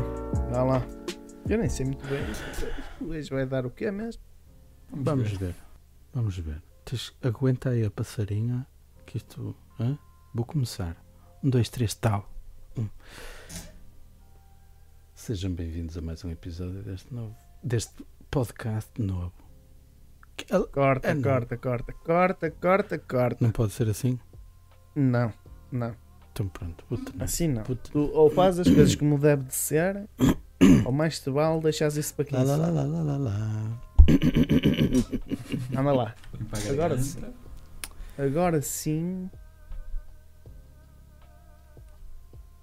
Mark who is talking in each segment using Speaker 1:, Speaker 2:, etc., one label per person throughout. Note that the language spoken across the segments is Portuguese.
Speaker 1: Vá lá. Eu nem sei muito bem. Hoje vai dar o quê mesmo?
Speaker 2: Vamos ver. Vamos ver. Tens, aguenta aí a passarinha. Que isto. hã? Vou começar. Um, dois, três, tal. Um. Sejam bem-vindos a mais um episódio deste novo. Deste podcast novo. Que-
Speaker 1: Corta,
Speaker 2: É, não.
Speaker 1: corta, corta, corta, corta, corta.
Speaker 2: Não pode ser assim?
Speaker 1: Não, não.
Speaker 2: Então pronto. Puta, não.
Speaker 1: Assim não.
Speaker 2: Puta.
Speaker 1: Tu ou fazes as coisas como deve de ser, ou mais te vale deixares isso para quem
Speaker 2: Lá, lá, lá, lá, lá, lá, lá.
Speaker 1: Anda lá. Agora sim. Agora sim.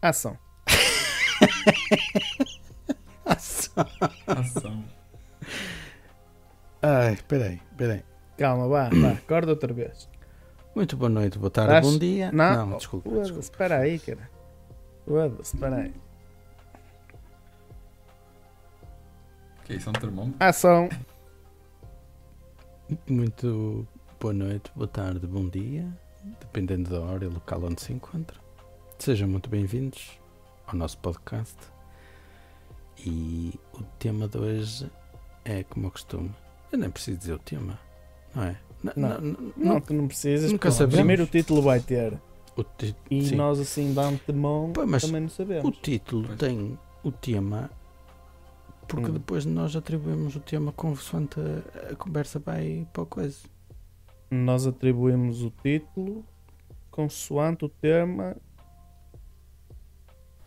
Speaker 1: Ação.
Speaker 3: Ação.
Speaker 2: Ai, peraí, peraí.
Speaker 1: Calma, vá, vá. Acorda outra vez.
Speaker 2: Muito boa noite, boa tarde,
Speaker 1: Estás-
Speaker 2: bom dia.
Speaker 1: Não,
Speaker 2: desculpa,
Speaker 1: Foda-se,
Speaker 2: desculpa.
Speaker 1: Espera aí, cara. Espera aí.
Speaker 3: Que isso é um termómetro?
Speaker 1: Ação.
Speaker 2: Muito boa noite, boa tarde, bom dia, dependendo da hora e local onde se encontra. Sejam muito bem-vindos ao nosso podcast. E o tema de hoje é como eu costumo. Eu nem preciso dizer o tema, não é?
Speaker 1: Não.
Speaker 2: n- n-
Speaker 1: Não, tu não precisas.
Speaker 2: Nunca sabemos.
Speaker 1: Primeiro o título vai ter.
Speaker 2: O, ti-
Speaker 1: E
Speaker 2: sim.
Speaker 1: nós assim de antemão
Speaker 2: Pô, mas
Speaker 1: também não
Speaker 2: o
Speaker 1: sabemos.
Speaker 2: título
Speaker 3: Pois.
Speaker 2: tem o tema porque
Speaker 1: Hum.
Speaker 2: depois nós atribuímos o tema consoante a, a conversa vai para a coisa.
Speaker 1: Nós atribuímos o título consoante o tema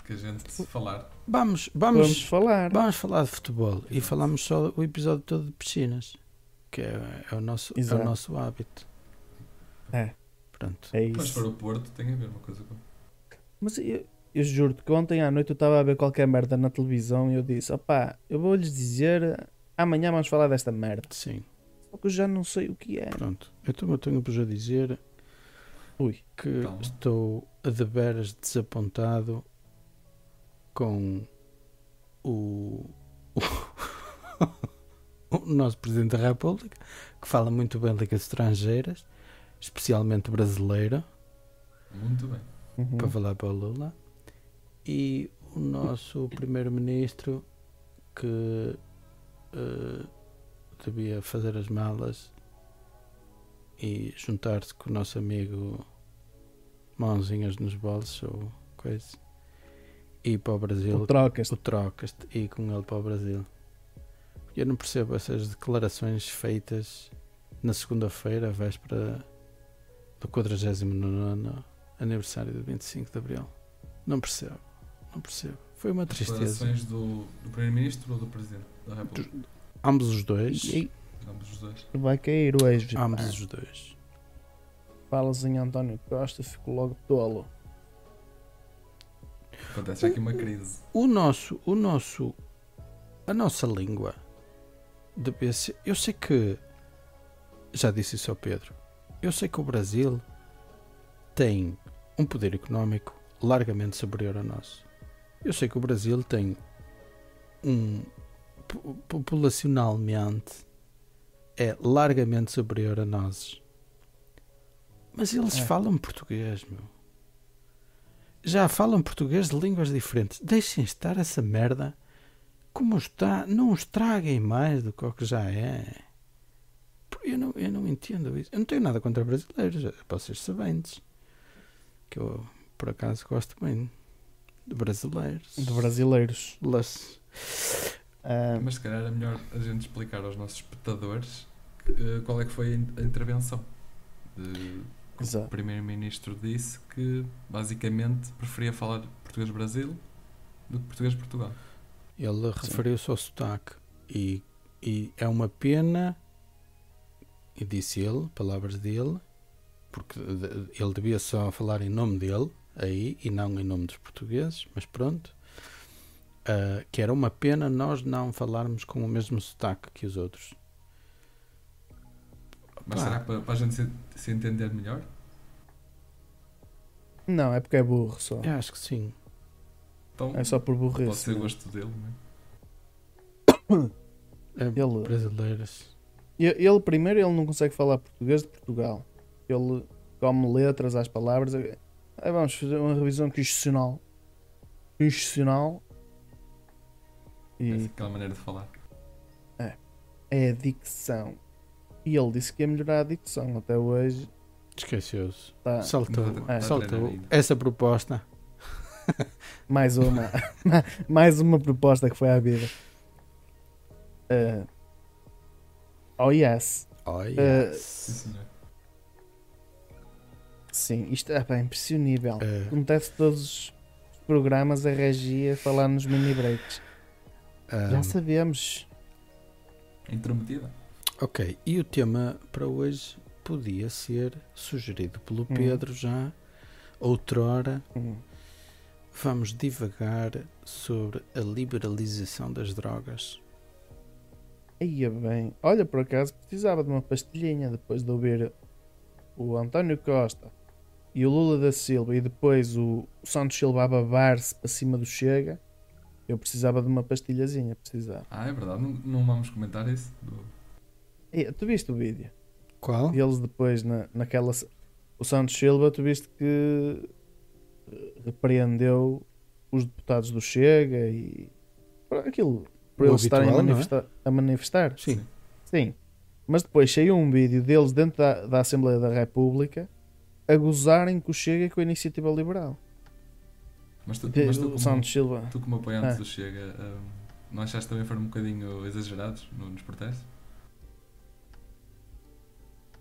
Speaker 3: Que a gente se falar.
Speaker 2: Vamos,
Speaker 1: vamos
Speaker 2: vamos,
Speaker 1: falar.
Speaker 2: vamos falar de futebol e falamos só o episódio todo de piscinas, que é, é o, nosso, é o nosso hábito.
Speaker 1: É.
Speaker 2: Pronto.
Speaker 1: É
Speaker 3: Mas
Speaker 1: isso.
Speaker 3: para o Porto tem a ver uma coisa com.
Speaker 1: Mas eu, eu juro-te que ontem à noite eu estava a ver qualquer merda na televisão e eu disse: opá, eu vou-lhes dizer amanhã vamos falar desta merda.
Speaker 2: Sim,
Speaker 1: Só que eu já não sei o que é.
Speaker 2: pronto. Então eu tenho-vos a dizer
Speaker 1: Ui.
Speaker 2: que
Speaker 3: Calma.
Speaker 2: estou a de veras desapontado com o, o, nosso Presidente da República, que fala muito bem línguas estrangeiras, especialmente brasileira,
Speaker 3: Muito bem.
Speaker 1: Uhum.
Speaker 2: para falar para o Lula, e o nosso Primeiro-Ministro que eh, devia fazer as malas e juntar-se com o nosso amigo mãozinhas nos bolsos ou coisa e ir para o Brasil
Speaker 1: O trocas.
Speaker 2: o trocas e ir com ele para o Brasil eu não percebo essas declarações feitas na segunda-feira véspera do 49 aniversário do 25 de Abril não percebo não percebo foi uma tristeza
Speaker 3: Declarações do, do Primeiro-Ministro ou do Presidente da República?
Speaker 2: ambos os dois
Speaker 1: E
Speaker 3: Ambos os dois.
Speaker 1: vai cair hoje. pá.
Speaker 2: ambos os dois
Speaker 1: Falas em António Costa, fico logo tolo.
Speaker 3: Acontece aqui uma crise.
Speaker 2: o nosso, o nosso, a nossa língua devia ser. Eu sei que já disse isso ao Pedro. Eu sei que o Brasil tem um poder económico largamente superior ao nosso. Eu sei que o Brasil tem um po- populacionalmente é largamente superior a nós. Mas eles
Speaker 1: É.
Speaker 2: falam português, meu já falam português de línguas diferentes. Deixem estar essa merda como está. Não os traguem mais do que o que já é. Eu não, eu não entendo isso. Eu não tenho nada contra brasileiros, para vocês sabentes. Que eu, por acaso, gosto bem de brasileiros.
Speaker 1: De brasileiros.
Speaker 2: Las-
Speaker 1: Ah,
Speaker 3: Mas se calhar é melhor a gente explicar aos nossos espectadores eh, qual é que foi a in- a intervenção. De, que o. Primeiro-Ministro disse que basicamente preferia falar português-Brasil do que português-Portugal.
Speaker 2: Ele referiu-se ao sotaque. E, e é uma pena, e disse ele, palavras dele, porque ele devia só falar em nome dele, aí, e não em nome dos portugueses, mas pronto. ah, que era uma pena nós não falarmos com o mesmo sotaque que os outros.
Speaker 3: Mas
Speaker 2: Pá.
Speaker 3: será para, para a gente se, se entender melhor?
Speaker 1: não, é porque é burro só.
Speaker 2: Eu acho que sim.
Speaker 3: Então
Speaker 1: É só por
Speaker 3: pode
Speaker 1: burrice.
Speaker 3: ser
Speaker 1: mesmo.
Speaker 3: gosto dele, não é?
Speaker 2: É
Speaker 1: Ele-
Speaker 2: brasileiras.
Speaker 1: Ele, primeiro, ele não consegue falar português de Portugal. Ele come letras às palavras. Aí vamos fazer uma revisão constitucional. Constitucional. E
Speaker 3: Aquela maneira de falar.
Speaker 1: é a dicção. E ele disse que ia melhorar a dicção. Até hoje
Speaker 2: Esqueceu-se.
Speaker 1: está
Speaker 2: Saltou,
Speaker 1: é.
Speaker 2: saltou essa proposta.
Speaker 1: mais uma. mais uma proposta que foi à vida. Uh, oh yes.
Speaker 2: Oh,
Speaker 1: Eh,
Speaker 2: yes.
Speaker 3: Sim, senhor.
Speaker 1: Sim, isto é bem impressionível.
Speaker 2: Eh,
Speaker 1: Acontece todos os programas a regia falar nos mini breaks.
Speaker 2: ah,
Speaker 1: Já sabemos.
Speaker 3: Intrometida.
Speaker 2: ok, e o tema para hoje podia ser sugerido pelo
Speaker 1: Hum.
Speaker 2: Pedro já outrora.
Speaker 1: Hum.
Speaker 2: Vamos divagar sobre a liberalização das drogas.
Speaker 1: Ia bem. Olha, por acaso precisava de uma pastilhinha depois de ouvir o António Costa e o Lula da Silva e depois o, Santos Silva a babar-se para cima do Chega. Eu precisava de uma pastilhazinha, precisava.
Speaker 3: Ah, é verdade. Não, não vamos comentar isso.
Speaker 1: E, tu viste o vídeo?
Speaker 2: Qual?
Speaker 1: E eles depois na, naquela. O Santos Silva, tu viste que repreendeu os deputados do Chega e. por aquilo. Por
Speaker 2: O
Speaker 1: eles estarem a
Speaker 2: habitual, não é?
Speaker 1: manifestar, a manifestar.
Speaker 2: Sim.
Speaker 1: Sim. Mas depois saiu um vídeo deles dentro da, da Assembleia da República a gozarem com o Chega e com a Iniciativa Liberal.
Speaker 3: Mas tu,
Speaker 1: De-
Speaker 3: mas tu,
Speaker 1: o
Speaker 3: como,
Speaker 1: Santos Silva.
Speaker 3: tu como apoiante
Speaker 1: Ah.
Speaker 3: do Chega, hum, não achaste também foram um bocadinho exagerados no- nos protestos?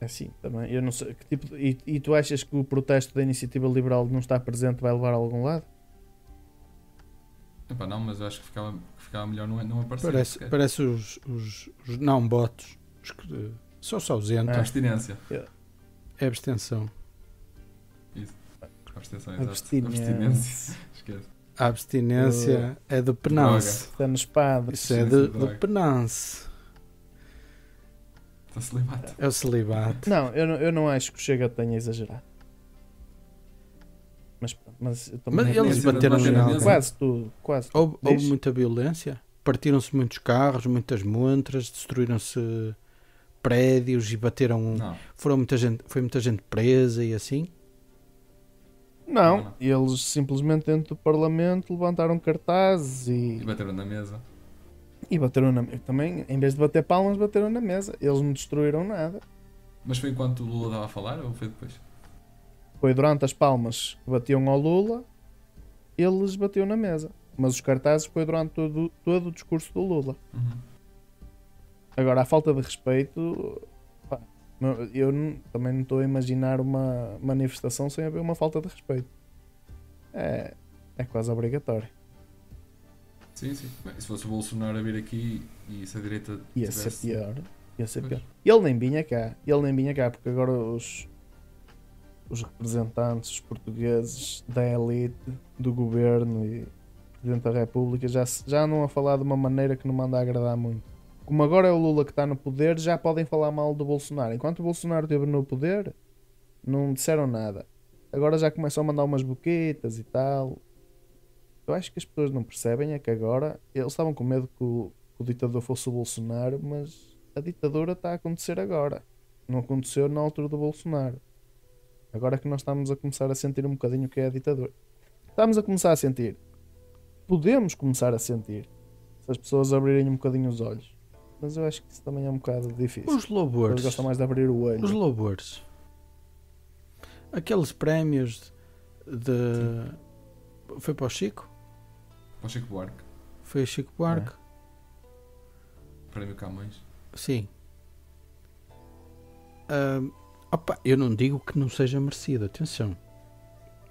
Speaker 1: É Assim, também. Eu não sei. Que tipo de- e, e tu achas que o protesto da Iniciativa Liberal não está presente vai levar a algum lado?
Speaker 3: Epá, não, mas eu acho que ficava, ficava melhor não, não aparecer.
Speaker 2: Parece,
Speaker 3: sequer.
Speaker 2: parece os, os, os não botos. Os que eh, só se ausentam.
Speaker 1: Ah.
Speaker 3: Abstinência.
Speaker 2: É abstenção.
Speaker 3: Abstenção, exato.
Speaker 1: Abstinência.
Speaker 3: Abstinência. Esquece.
Speaker 2: A abstinência é do penance.
Speaker 1: Está nos padres.
Speaker 2: Isso é do, do
Speaker 3: droga.
Speaker 2: Penance.
Speaker 3: Está celibato.
Speaker 2: É o celibato.
Speaker 1: Não eu, não, eu não acho que o Chega tenha exagerado. Mas, mas,
Speaker 2: Mas eles
Speaker 3: Bater
Speaker 2: bateram
Speaker 3: na
Speaker 2: em
Speaker 3: mesa.
Speaker 2: alguém.
Speaker 1: Quase tudo. Quase tudo.
Speaker 2: Houve, houve
Speaker 1: Diz.
Speaker 2: muita violência. Partiram-se muitos carros, muitas montras, destruíram-se prédios e bateram.
Speaker 3: Não.
Speaker 2: Foram muita gente, foi muita gente presa e assim.
Speaker 1: Não,
Speaker 3: Não, não.
Speaker 1: eles simplesmente dentro do Parlamento levantaram cartazes
Speaker 3: E
Speaker 1: e,
Speaker 3: bateram na mesa.
Speaker 1: E bateram na mesa. Também, em vez de bater palmas, bateram na mesa. Eles não destruíram nada.
Speaker 3: Mas foi enquanto o Lula estava a falar ou foi depois?
Speaker 1: Foi durante as palmas que batiam ao Lula, eles batiam na mesa. Mas os cartazes foi durante todo, todo o discurso do Lula.
Speaker 3: Uhum.
Speaker 1: Agora, a falta de respeito, pá, eu não- também não estou a imaginar uma manifestação sem haver uma falta de respeito. É, é quase obrigatório.
Speaker 3: Sim, sim. Bem, se fosse o Bolsonaro a vir aqui e se a direita
Speaker 1: Ia ser
Speaker 3: tivesse...
Speaker 1: pior. Ia ser
Speaker 3: Pois.
Speaker 1: pior. Ele nem vinha cá. Ele nem vinha cá, porque agora os, os representantes, portugueses da elite, do governo e Presidente da República já, já andam a falar de uma maneira que não manda a agradar muito. Como agora é o Lula que está no poder, já podem falar mal do Bolsonaro. Enquanto o Bolsonaro esteve no poder, não disseram nada. Agora já começam a mandar umas boquetas e tal. Eu acho que as pessoas não percebem é que agora eles estavam com medo que o, que o ditador fosse o Bolsonaro, mas a ditadura está a acontecer agora. Não aconteceu na altura do Bolsonaro. Agora é que nós estamos a começar a sentir um bocadinho o que é a ditadura. Estamos a começar a sentir. Podemos começar a sentir. Se as pessoas abrirem um bocadinho os olhos. Mas eu acho que isso também é um bocado difícil.
Speaker 2: Os
Speaker 1: Eles
Speaker 2: louvores.
Speaker 1: gostam mais de abrir o olho.
Speaker 2: Os louvores. Aqueles prémios de. Foi para o Chico?
Speaker 3: Para o Chico Buarque,
Speaker 2: Foi o Chico Buarque?
Speaker 3: Prémio Camões.
Speaker 2: Sim. Ahm, opa, eu não digo que não seja merecido, atenção.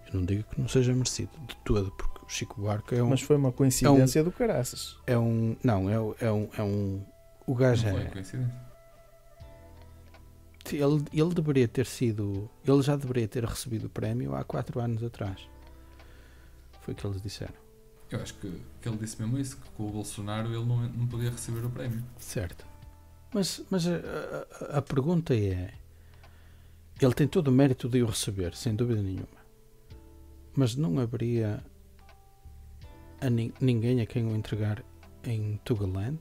Speaker 2: Eu não digo que não seja merecido de todo, porque o Chico Buarque é um.
Speaker 1: Mas foi uma coincidência do caraças.
Speaker 2: É um. Não, é, um- é um. É um o gajo
Speaker 3: Não foi
Speaker 2: é.
Speaker 3: coincidência.
Speaker 2: Ele, ele deveria ter sido. Ele já deveria ter recebido o prémio há 4 anos atrás. Foi o que eles disseram.
Speaker 3: Eu acho que, que ele disse mesmo isso, que com o Bolsonaro ele não, não podia receber o prémio.
Speaker 2: Certo. Mas, mas a, a- a pergunta é: ele tem todo o mérito de o receber, sem dúvida nenhuma. Mas não haveria a nin- ninguém a quem o entregar em Tugaland?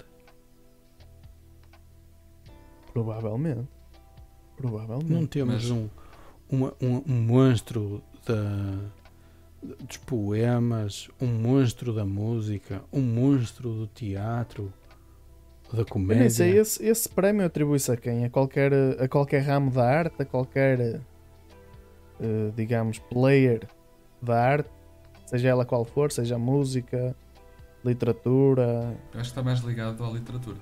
Speaker 1: Provavelmente. Provavelmente.
Speaker 2: Não temos
Speaker 3: Mas-
Speaker 2: um, uma- um, um monstro da, dos poemas, um monstro da música, um monstro do teatro, da
Speaker 1: Eu
Speaker 2: comédia.
Speaker 1: nem sei, esse, esse prémio atribui-se a quem? A qualquer, a qualquer ramo da arte, a qualquer, eh, digamos, player da arte, seja ela qual for, seja música, literatura.
Speaker 3: Eu acho que está mais ligado à literatura.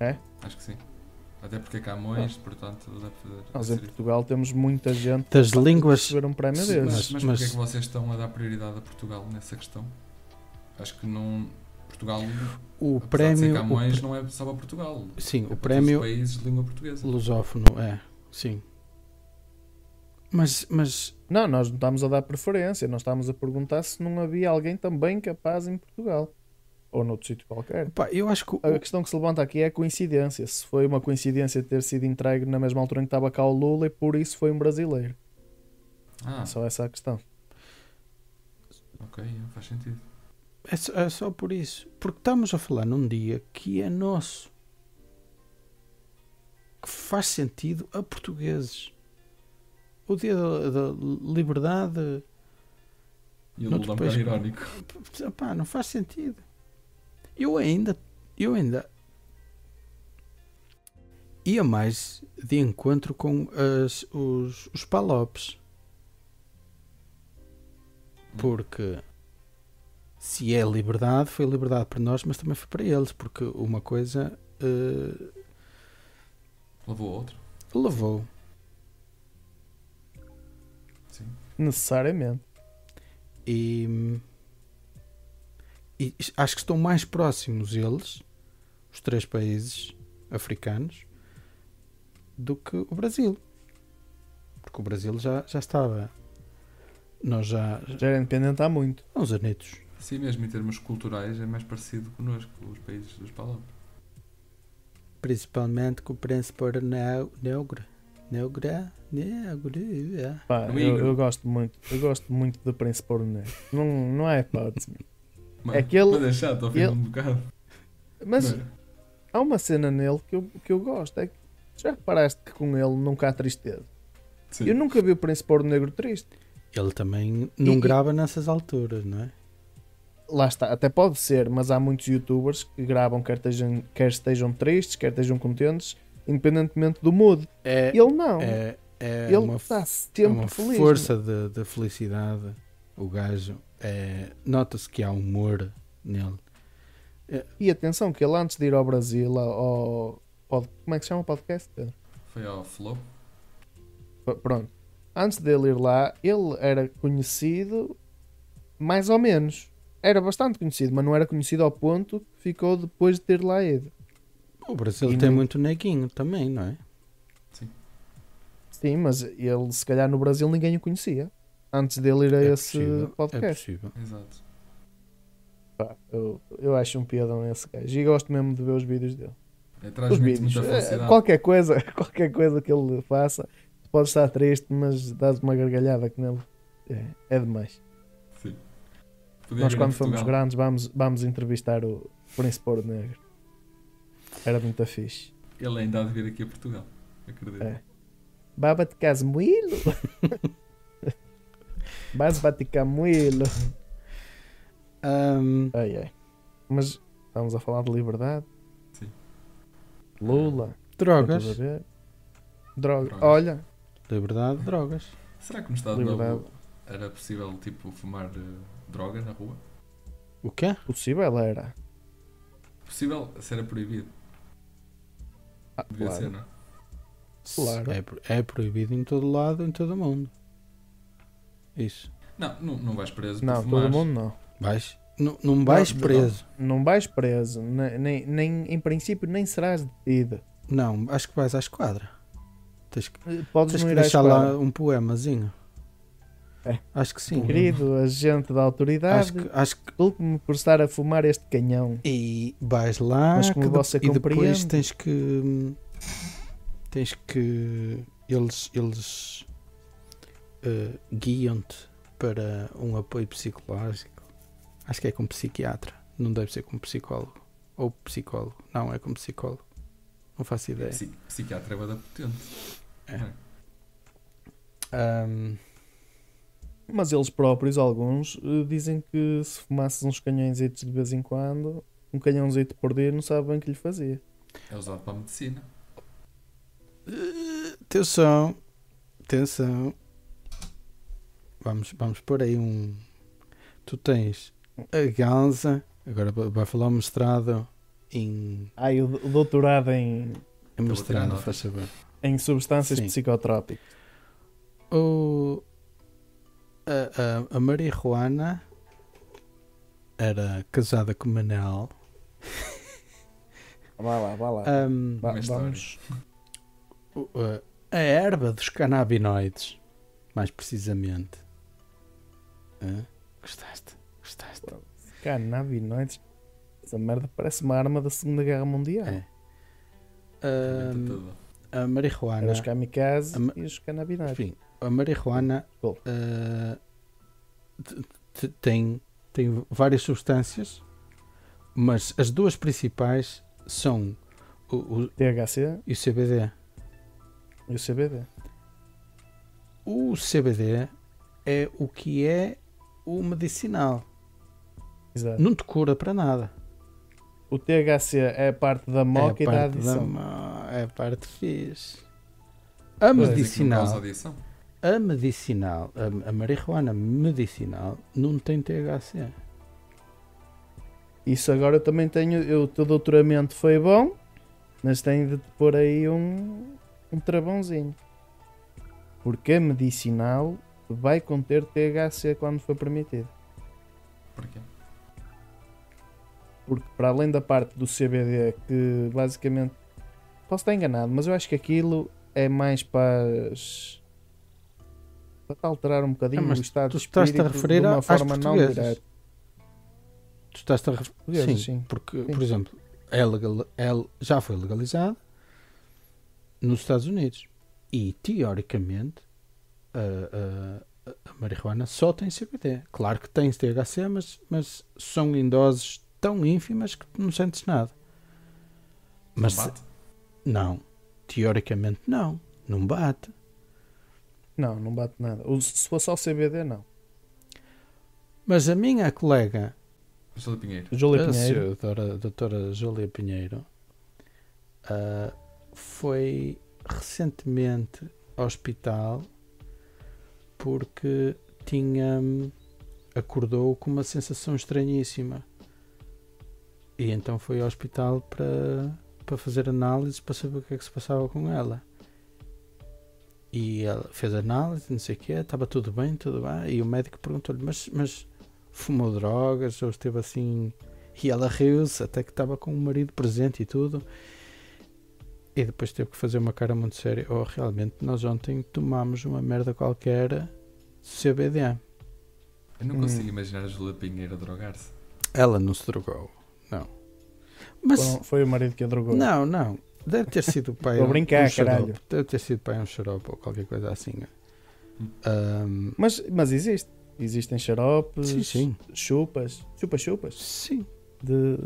Speaker 1: É?
Speaker 3: Acho que sim. Até porque é Camões, portanto, deve fazer.
Speaker 1: Nós em Portugal temos muita gente
Speaker 2: Das
Speaker 1: que
Speaker 2: línguas-
Speaker 1: receber um prémio
Speaker 3: Sim,
Speaker 1: desses.
Speaker 3: mas, mas,
Speaker 2: mas-
Speaker 3: porquê é que vocês estão a dar prioridade a Portugal nessa questão? Acho que não. Portugal,
Speaker 2: O
Speaker 3: apesar de ser
Speaker 2: prémio. o
Speaker 3: Camões,
Speaker 2: pr-
Speaker 3: não é só para Portugal.
Speaker 2: sim,
Speaker 3: É
Speaker 2: o
Speaker 3: para
Speaker 2: prémio
Speaker 3: Todos os países de língua portuguesa.
Speaker 2: lusófono, é, sim. Mas, mas
Speaker 1: Não, nós não estamos a dar preferência, nós estamos a perguntar se não havia alguém também capaz em Portugal ou noutro sítio qualquer.
Speaker 2: pá, eu acho que o-
Speaker 1: A questão que se levanta aqui é a coincidência. Se foi uma coincidência ter sido entregue na mesma altura em que estava cá o Lula e por isso foi um brasileiro.
Speaker 3: Ah,
Speaker 1: É só essa a questão.
Speaker 3: ok, faz sentido.
Speaker 2: é, só, é só por isso. Porque estamos a falar num dia que é nosso. Que faz sentido a portugueses. O dia da, da liberdade.
Speaker 3: E o Lula é irónico.
Speaker 2: Pá, não faz sentido. Eu ainda. Eu ainda. Ia mais de encontro com as, os, os palopes. Porque se é liberdade, foi liberdade para nós, mas também foi para eles. Porque uma coisa eh,
Speaker 3: Levou a outro.
Speaker 2: levou.
Speaker 3: Sim.
Speaker 1: Necessariamente.
Speaker 2: E, e acho que estão mais próximos eles, os três países africanos, do que o Brasil. Porque o Brasil já, já estava. Nós já.
Speaker 1: Já era independente há muito.
Speaker 2: Há uns anitos.
Speaker 3: Sim, mesmo em termos culturais, é mais parecido connosco, os países dos Palopes.
Speaker 2: Principalmente com o príncipe Neu- Neugre. Neugre. Neugre. é.
Speaker 1: Pá, eu, eu gosto muito. Eu gosto muito do Príncipe Negro. Não, não é hipótese.
Speaker 3: Mas,
Speaker 1: É que ele-
Speaker 3: mas é chato, ao fim de
Speaker 1: ele-
Speaker 3: um bocado.
Speaker 1: Mas
Speaker 3: Não é?
Speaker 1: há uma cena nele que eu, que eu gosto. É que já reparaste que com ele nunca há tristeza.
Speaker 3: Sim.
Speaker 1: Eu nunca vi o Príncipe Ouro Negro triste.
Speaker 2: Ele também não
Speaker 1: E-
Speaker 2: grava nessas alturas, não é?
Speaker 1: Lá está, até pode ser, mas há muitos youtubers que gravam quer estejam, quer estejam tristes, quer estejam contentes, independentemente do mood.
Speaker 2: É,
Speaker 1: Ele não.
Speaker 2: é, é
Speaker 1: ele
Speaker 2: uma
Speaker 1: está
Speaker 2: é
Speaker 1: sempre
Speaker 2: uma
Speaker 1: feliz.
Speaker 2: força de, de felicidade. O gajo é, nota-se que há humor nele.
Speaker 1: E atenção, que ele antes de ir ao Brasil, ao, pod- como é que se chama o podcast? Pedro?
Speaker 3: Foi ao Flow.
Speaker 1: Pronto. Antes dele ir lá, ele era conhecido mais ou menos. Era bastante conhecido, mas não era conhecido ao ponto que ficou depois de ter lá ido.
Speaker 2: O Brasil
Speaker 1: E
Speaker 2: tem
Speaker 1: não-
Speaker 2: muito neguinho também, não é?
Speaker 1: Sim, mas ele se calhar no Brasil ninguém o conhecia. Antes dele ir a
Speaker 2: É
Speaker 1: esse
Speaker 2: possível, É
Speaker 1: podcast.
Speaker 2: possível.
Speaker 3: Exato.
Speaker 1: Pá, eu, eu acho um piadão esse gajo. E gosto mesmo de ver os vídeos dele.
Speaker 3: É,
Speaker 1: Os vídeos.
Speaker 3: muita
Speaker 1: É,
Speaker 3: felicidade.
Speaker 1: qualquer coisa, qualquer coisa que ele faça, pode estar triste, mas dás uma gargalhada com ele. É, é demais.
Speaker 3: Sim. Podia
Speaker 1: Nós quando fomos grandes vamos, vamos entrevistar o Príncipe Ouro Negro. Era muito fixe.
Speaker 3: Ele ainda há de vir aqui a Portugal. Acredito.
Speaker 1: É. Baba de Casmuilo. Bas bate Camuilo.
Speaker 2: Ahm,
Speaker 1: Ai ai. Mas estamos a falar de liberdade.
Speaker 3: Sim.
Speaker 1: Lula.
Speaker 2: drogas.
Speaker 1: Droga.
Speaker 3: Drogas.
Speaker 1: Olha,
Speaker 2: Liberdade, drogas.
Speaker 3: Será que no Estado
Speaker 1: liberdade.
Speaker 3: Novo era possível, tipo, fumar eh, droga na rua?
Speaker 2: O quê?
Speaker 1: Possível era.
Speaker 3: Possível ser proibido.
Speaker 1: Ah,
Speaker 3: Devia
Speaker 1: claro.
Speaker 3: ser, não é?
Speaker 1: Claro.
Speaker 2: É, é proibido em todo lado, em todo o mundo. Isso.
Speaker 3: Não, não, não vais preso
Speaker 1: Não, todo mundo não.
Speaker 2: Vais, não, não vais
Speaker 3: Não,
Speaker 2: preso.
Speaker 1: Não vais preso. Ne- Nem, nem, em princípio nem serás detido.
Speaker 2: Não, acho que vais à esquadra. Tens que,
Speaker 1: Podes
Speaker 2: tens
Speaker 1: não
Speaker 2: que
Speaker 1: ir à
Speaker 2: deixar lá um poemazinho.
Speaker 1: É.
Speaker 2: Acho que sim.
Speaker 1: Querido agente da autoridade,
Speaker 2: Acho que, acho que
Speaker 1: culpe-me por estar a fumar este canhão.
Speaker 2: E vais lá
Speaker 1: Mas como
Speaker 2: que de-
Speaker 1: você
Speaker 2: e depois tens que tens que eles eles eh, guiam-te para um apoio psicológico. Acho que é com psiquiatra, não deve ser com psicólogo ou psicólogo. Não, é com psicólogo. Não faço ideia.
Speaker 3: Psi- Psiquiatra é bué da potente.
Speaker 2: É.
Speaker 3: Não é?
Speaker 1: Mas eles próprios, alguns, eh, dizem que se fumasses uns canhõezitos de vez em quando, um canhãozito por dia, não sabe bem o que lhe fazia.
Speaker 3: É usado para a medicina.
Speaker 2: Eh, Atenção, atenção. Vamos, vamos pôr aí um. Tu tens a Ganza, agora va- vai falar um mestrado em.
Speaker 1: Ah, e o o doutorado em,
Speaker 2: em mestrado, faz saber.
Speaker 1: em substâncias
Speaker 2: Sim.
Speaker 1: psicotrópicas.
Speaker 2: O, a, a, a marihuana era casada com Manel.
Speaker 1: Vá lá, vá lá.
Speaker 2: Ahm,
Speaker 1: Vá- vamos.
Speaker 2: o- a, a erva dos canabinoides, mais precisamente. Hã? Gostaste? Gostaste?
Speaker 1: Canabinoides. Essa merda parece uma arma da Segunda Guerra Mundial.
Speaker 2: É.
Speaker 3: Tudo.
Speaker 2: a marihuana.
Speaker 1: Era os kamikazes
Speaker 2: ma-
Speaker 1: e os canabinoides.
Speaker 2: Enfim, a marihuana
Speaker 1: Bom.
Speaker 2: ah, tem, tem várias substâncias, mas as duas principais são o, o,
Speaker 1: THC
Speaker 2: e o CBD.
Speaker 1: e o CBD.
Speaker 2: O CBD é o que é o medicinal.
Speaker 1: Exato.
Speaker 2: Não te cura para nada.
Speaker 1: O THC é a parte da moca
Speaker 2: é
Speaker 1: e da adição.
Speaker 2: mo- é a parte fixe. A
Speaker 3: não
Speaker 2: medicinal, a medicinal, a, a marihuana medicinal não tem THC.
Speaker 1: Isso agora eu também tenho. Eu, o teu doutoramento foi bom, mas tenho de te pôr aí um, um travãozinho. Porque a medicinal vai conter THC quando for permitido.
Speaker 3: Porquê?
Speaker 1: Porque para além da parte do CBD, que basicamente posso estar enganado, mas eu acho que aquilo é mais para, as- para te alterar um bocadinho
Speaker 2: Ah, mas
Speaker 1: o estado
Speaker 2: tu
Speaker 1: de
Speaker 2: estás-te a referir
Speaker 1: de uma forma não direta.
Speaker 2: Tu estás a ref...
Speaker 1: Portuguesas,
Speaker 2: sim,
Speaker 1: sim.
Speaker 2: porque,
Speaker 1: Sim.
Speaker 2: por exemplo, é legal, é, já foi legalizado nos Estados Unidos e teoricamente a, a, a marihuana só tem CBD. Claro que tem THC, mas, mas são em doses tão ínfimas que tu não sentes nada. Mas
Speaker 3: Não bate?
Speaker 2: não, teoricamente não, não bate.
Speaker 1: Não, não bate nada. O- Se for só CBD, não.
Speaker 2: Mas a minha colega
Speaker 3: Júlio Pinheiro.
Speaker 1: Júlia
Speaker 2: a
Speaker 1: Pinheiro,
Speaker 2: doutora, doutora Júlia Pinheiro ah, foi recentemente ao hospital porque tinha acordou com uma sensação estranhíssima. E então foi ao hospital para, para fazer análises para saber o que é que se passava com ela. E ela fez análise, não sei o que estava tudo bem, tudo bem. E o médico perguntou-lhe, mas, mas fumou drogas ou esteve assim? E ela riu-se até que estava com o marido presente e tudo e depois teve que fazer uma cara muito séria oh realmente nós ontem tomámos uma merda qualquer CBD
Speaker 3: Eu não
Speaker 1: Hum.
Speaker 3: consigo imaginar a Júlia Pinheiro a drogar-se.
Speaker 2: ela não se drogou não mas
Speaker 1: Foram- foi o marido que a drogou.
Speaker 2: não, não deve ter sido o pai
Speaker 1: Estou a brincar,
Speaker 2: xarope.
Speaker 1: caralho.
Speaker 2: deve ter sido pai um xarope ou qualquer coisa assim
Speaker 3: Hum.
Speaker 2: Ahm,
Speaker 1: Mas, mas existe. Existem xaropes,
Speaker 2: sim, sim,
Speaker 1: chupas, chupas-chupas
Speaker 2: sim,
Speaker 1: de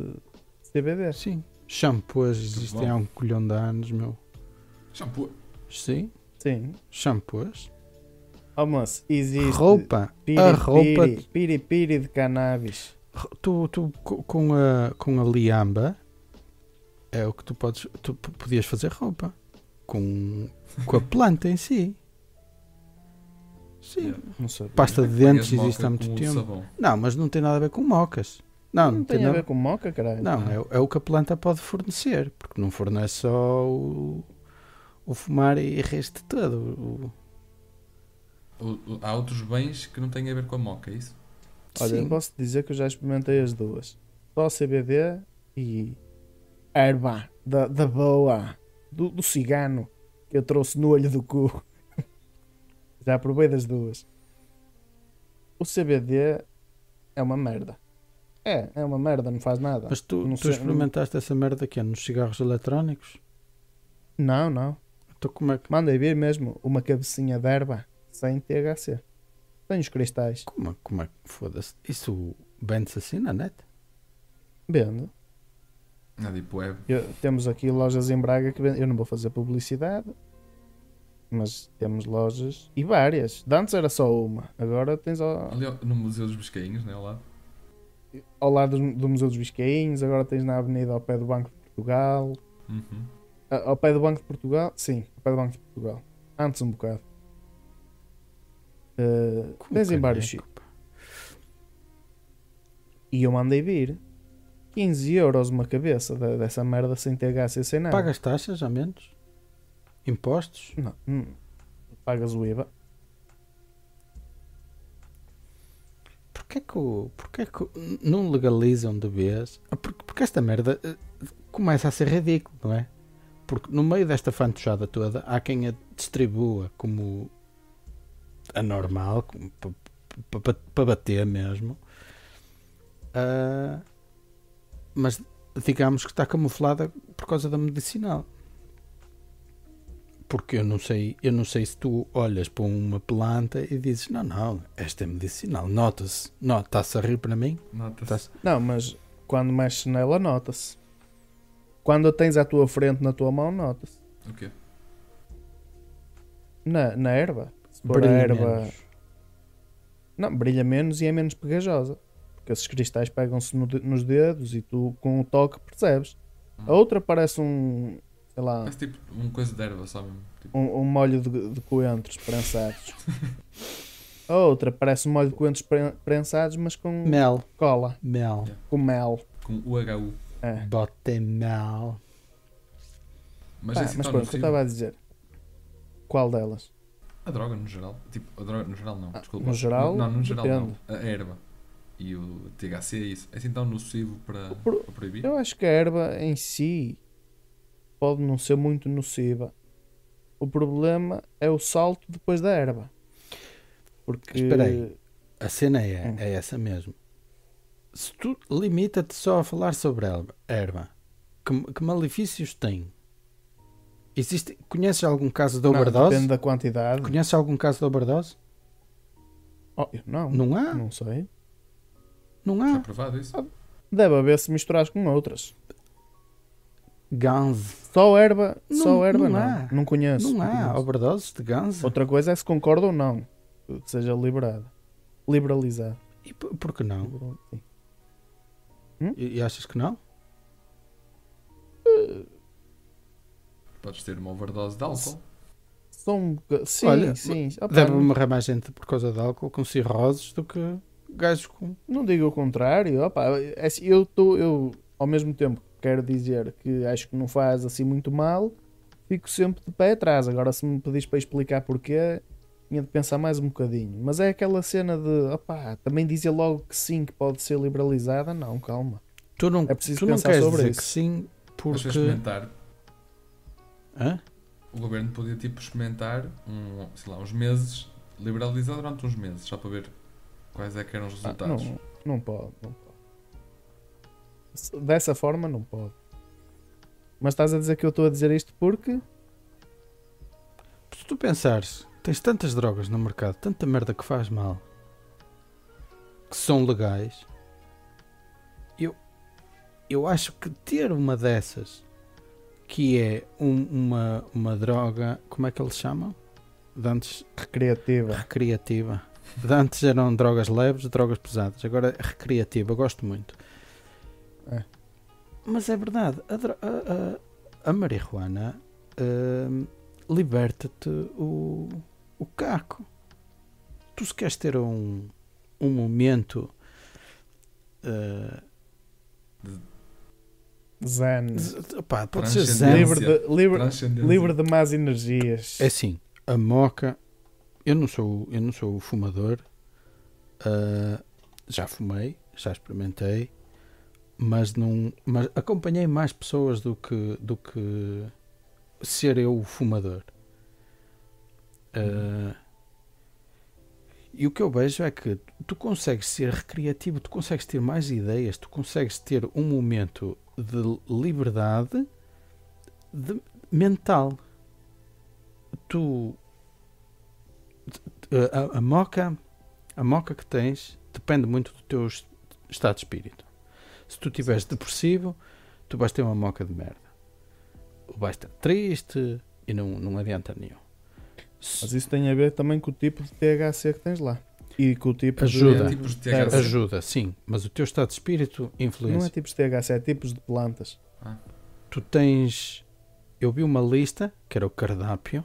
Speaker 1: CBD.
Speaker 2: sim shampoos existem
Speaker 3: bom.
Speaker 2: há um colhão de anos meu
Speaker 3: Shampoo.
Speaker 2: sim,
Speaker 1: Sim.
Speaker 2: shampoos
Speaker 1: Oh, moço, existe
Speaker 2: roupa
Speaker 1: piri,
Speaker 2: a roupa
Speaker 1: piri, piri, piri de cannabis.
Speaker 2: tu, tu co- com a com a liamba é o que tu podes tu podias fazer roupa com com a planta em si sim
Speaker 3: Yeah.
Speaker 1: Não sei.
Speaker 2: pasta de
Speaker 3: Põe
Speaker 2: dentes existe há muito tempo
Speaker 3: sabão.
Speaker 2: não mas não tem nada a ver com mocas não
Speaker 1: Não,
Speaker 2: não,
Speaker 1: tem a ver com moca, caralho.
Speaker 2: não é, é o que a planta pode fornecer porque não fornece só o, o fumar e o resto todo O-
Speaker 3: o- Há outros bens que não têm a ver com a moca, é isso?
Speaker 1: Olha,
Speaker 2: sim.
Speaker 1: eu posso dizer que eu já experimentei as duas. Só CBD e erva da, da boa, do, do cigano que eu trouxe no olho do cu. já provei das duas. O CBD é uma merda. É, é uma merda, não faz nada.
Speaker 2: mas tu,
Speaker 1: Não
Speaker 2: tu
Speaker 1: sei-
Speaker 2: experimentaste essa merda aqui nos cigarros eletrónicos
Speaker 1: Não, não.
Speaker 2: então como é que
Speaker 1: Mandei vir mesmo uma cabecinha de erva sem THC. Tem os cristais.
Speaker 2: Como, é- como é que foda-se? Isso vende-se assim na net?
Speaker 1: Vendo.
Speaker 3: Na Deep Web.
Speaker 1: Eu- temos aqui lojas em Braga que vendem. Eu não vou fazer publicidade. Mas temos lojas e várias. De antes era só uma. Agora tens ao,
Speaker 3: Ali no Museu dos Biscainhos, né? Lá.
Speaker 1: Ao lado do, Museu dos Biscainhos. Agora tens na avenida ao pé do Banco de Portugal.
Speaker 3: Uhum.
Speaker 1: Ah, Ao pé do Banco de Portugal? Sim, ao pé do Banco de Portugal. Antes um bocado.
Speaker 2: Com
Speaker 1: tens em vários sítios. E eu mandei vir 15 euros uma cabeça da- dessa merda sem THC sem nada.
Speaker 2: Pagas taxas a menos? Impostos?
Speaker 1: Não, hum, pagas o IVA.
Speaker 2: Porquê que, porquê que não legalizam de vez? Ah, Porque, porque esta merda eh, começa a ser ridículo, não é? Porque no meio desta fantochada toda há quem a distribua como anormal, para bater mesmo. Ah, mas digamos que está camuflada por causa da medicinal. Porque eu não sei, eu não sei se tu olhas para uma planta e dizes, não, não, esta é medicinal, nota-se, não, está-se a rir para mim,
Speaker 3: Nota-se.
Speaker 1: Não, mas quando mexes nela, nota-se. Quando a tens à tua frente, na tua mão, nota-se.
Speaker 3: O quê?
Speaker 1: Na, na erva. Se for a
Speaker 2: brilha
Speaker 1: erva.
Speaker 2: menos.
Speaker 1: Não, brilha menos e é menos pegajosa. Porque esses cristais pegam-se no nos dedos e tu, com o toque, percebes. A outra parece um. Sei lá.
Speaker 3: Parece tipo uma coisa de erva só mesmo. Tipo,
Speaker 1: Um, um molho de, de coentros prensados. A outra parece um molho de coentros pre- prensados, mas com
Speaker 2: Mel,
Speaker 1: cola.
Speaker 2: mel,
Speaker 1: Com mel.
Speaker 3: com UHU.
Speaker 1: É.
Speaker 2: bote mel.
Speaker 3: Mas
Speaker 1: Pá,
Speaker 3: é assim
Speaker 1: mas
Speaker 3: tão
Speaker 1: pronto, o que eu estava a dizer. Qual delas?
Speaker 3: A droga no geral. Tipo, a droga no geral não,
Speaker 1: Ah,
Speaker 3: desculpa.
Speaker 1: no geral,
Speaker 3: Não, no geral
Speaker 1: depende.
Speaker 3: não. A erva. E o THC é isso. É assim tão nocivo para,
Speaker 1: Por-
Speaker 3: para proibir?
Speaker 1: Eu acho que a erva em si pode não ser muito nociva. O problema é o salto depois da erva. Porque.
Speaker 2: Espera aí. A cena é,
Speaker 1: Hum.
Speaker 2: é essa mesmo. Se tu limita-te só a falar sobre a erva, que, que malefícios tem? Existe, conheces algum caso de
Speaker 1: Não,
Speaker 2: overdose?
Speaker 1: depende da quantidade.
Speaker 2: Conheces algum caso de overdose?
Speaker 1: Oh, não,
Speaker 2: Não há?
Speaker 1: não sei.
Speaker 2: Não
Speaker 3: Está
Speaker 2: há.
Speaker 3: provado isso?
Speaker 1: Deve haver se misturares com outras.
Speaker 2: Ganze.
Speaker 1: Só erva,
Speaker 2: Não-
Speaker 1: só erva
Speaker 2: não
Speaker 1: não.
Speaker 2: há.
Speaker 1: Não conheço.
Speaker 2: Não há
Speaker 1: conheço.
Speaker 2: overdoses de ganze.
Speaker 1: Outra coisa é se concorda ou não que seja liberada. Liberalizado.
Speaker 2: E por, por que não?
Speaker 1: Liberal- sim.
Speaker 2: E, e achas que não?
Speaker 3: Podes ter uma overdose de álcool.
Speaker 1: São um Sim,
Speaker 2: Olha,
Speaker 1: sim. Opa,
Speaker 2: Deve morrer mais gente por causa de álcool com cirroses do que gajos com.
Speaker 1: não digo o contrário. Opa, é assim, eu, tô, eu, ao mesmo tempo, quero dizer que acho que não faz assim muito mal. Fico sempre de pé atrás. Agora, se me pedis para explicar porquê, tinha de pensar mais um bocadinho. Mas é aquela cena de, opá, também dizer logo que sim, que pode ser liberalizada. Não, calma.
Speaker 2: Tu não,
Speaker 1: É preciso
Speaker 2: tu não
Speaker 1: pensar
Speaker 2: queres
Speaker 1: sobre
Speaker 2: dizer
Speaker 1: isso.
Speaker 2: que sim porque.
Speaker 3: experimentar,
Speaker 2: Hã?
Speaker 3: o governo podia tipo experimentar um, sei lá, uns meses, liberalizar durante uns meses, só para ver quais é que eram os
Speaker 1: Ah,
Speaker 3: resultados.
Speaker 1: não, não pode, não pode. Dessa forma, não pode. Mas estás a dizer que eu estou a dizer isto porque.
Speaker 2: Se tu pensares, tens tantas drogas no mercado, tanta merda que faz mal, que são legais, eu, eu acho que ter uma dessas, que é um- uma, uma droga, como é que eles chamam? De antes
Speaker 1: Recreativa.
Speaker 2: recreativa. De antes eram drogas leves, drogas pesadas. Agora é recreativa, gosto muito.
Speaker 1: É.
Speaker 2: Mas é verdade, a, a- a- a marihuana hum, liberta-te o, o caco. Tu se queres ter um, um momento uh,
Speaker 1: Zen.
Speaker 2: opá, pode ser zen.
Speaker 1: Livre de, livre, livre de más energias.
Speaker 2: É assim, a moca, eu não sou, eu não sou fumador, ah, já fumei, já experimentei, mas não, mas acompanhei mais pessoas do que do que ser eu o fumador. Ah, e o que eu vejo é que tu consegues ser recreativo, tu consegues ter mais ideias, tu consegues ter um momento de liberdade de- mental. Tu a, a moca a moca que tens depende muito do teu est- estado de espírito. Se tu estiveres depressivo, tu vais ter uma moca de merda. Ou vais estar triste e não, não adianta nenhum.
Speaker 1: Mas isso tem a ver também com o tipo de THC que tens lá. E com o tipo
Speaker 2: Ajuda.
Speaker 1: de.
Speaker 3: Tipos de
Speaker 1: É,
Speaker 3: THC.
Speaker 2: Ajuda, sim, mas o teu estado de espírito
Speaker 1: Não
Speaker 2: influencia.
Speaker 1: é tipos de THC, é tipos de plantas.
Speaker 2: Tu tens. Eu vi uma lista que era o cardápio,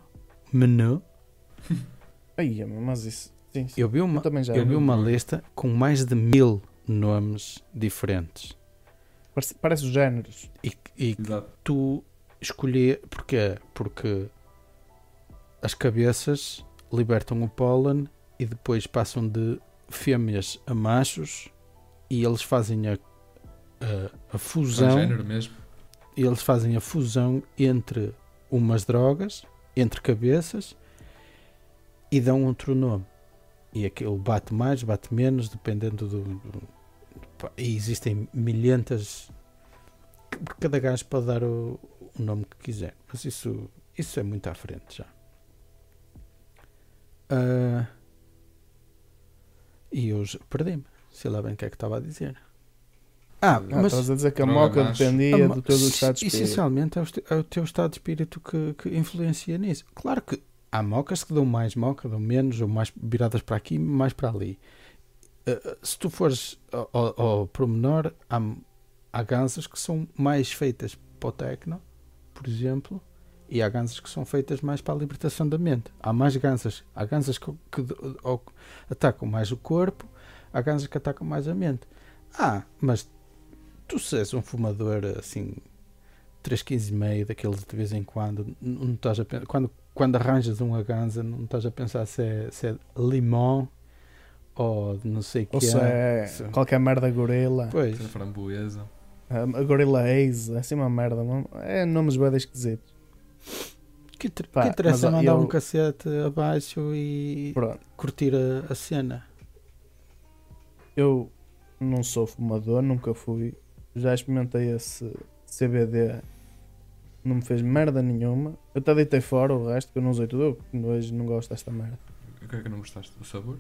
Speaker 2: menu.
Speaker 1: Aí, mas isso. Sim, sim.
Speaker 2: Eu vi
Speaker 1: Eu
Speaker 2: uma,
Speaker 1: também já.
Speaker 2: eu vi
Speaker 1: vi.
Speaker 2: uma lista com mais de mil nomes diferentes.
Speaker 1: Parece, parece os géneros.
Speaker 2: E, e tu escolhi. Porquê? Porque as cabeças libertam o pólen e depois passam de fêmeas a machos e eles fazem a, a, a fusão.
Speaker 3: Transgénero mesmo.
Speaker 2: e eles fazem a fusão entre umas drogas, entre cabeças e dão outro nome. E aquilo bate mais, bate menos, dependendo do. do- pá, e existem milhentas. porque Cada gajo pode dar o, o nome que quiser. Mas isso, isso é muito à frente já. Ah, e eu já perdi-me. Sei lá bem o que é que estava a dizer. Ah,
Speaker 1: Ah,
Speaker 2: mas
Speaker 1: estás a dizer que a moca dependia
Speaker 2: a mo-
Speaker 1: do teu estado de espírito.
Speaker 2: Essencialmente é o, é o teu estado de espírito que, que influencia nisso. Claro que há mocas que dão mais moca, dão menos, ou mais viradas para aqui, mais para ali. Eh, eh, se tu fores ao, ao, pormenor, há, há gansas que são mais feitas para o tecno, por exemplo, e há gansas que são feitas mais para a libertação da mente. Há mais gansas, há gansas que, que ou- atacam mais o corpo, há gansas que atacam mais a mente. Ah, mas tu se és um fumador assim 3,15 e meio daqueles de vez em quando, não estás a quando, quando arranjas uma ganza, não estás a pensar se é, se é limão ou de não sei o que
Speaker 1: se é
Speaker 2: Se-
Speaker 1: qualquer merda gorila.
Speaker 2: Pois,
Speaker 3: framboesa.
Speaker 1: A gorila Ace, é assim uma merda. É nomes bem esquisitos.
Speaker 2: que, ter-
Speaker 1: Pá,
Speaker 2: que interessa
Speaker 1: mas,
Speaker 2: mandar
Speaker 1: eu-
Speaker 2: um cacete abaixo e
Speaker 1: Pronto.
Speaker 2: curtir a, a cena?
Speaker 1: Eu não sou fumador, nunca fui. Já experimentei esse CBD. Não me fez merda nenhuma. Eu até deitei fora o resto, que eu não usei tudo. Eu hoje não gosto desta merda.
Speaker 3: O que é que não gostaste? O sabor?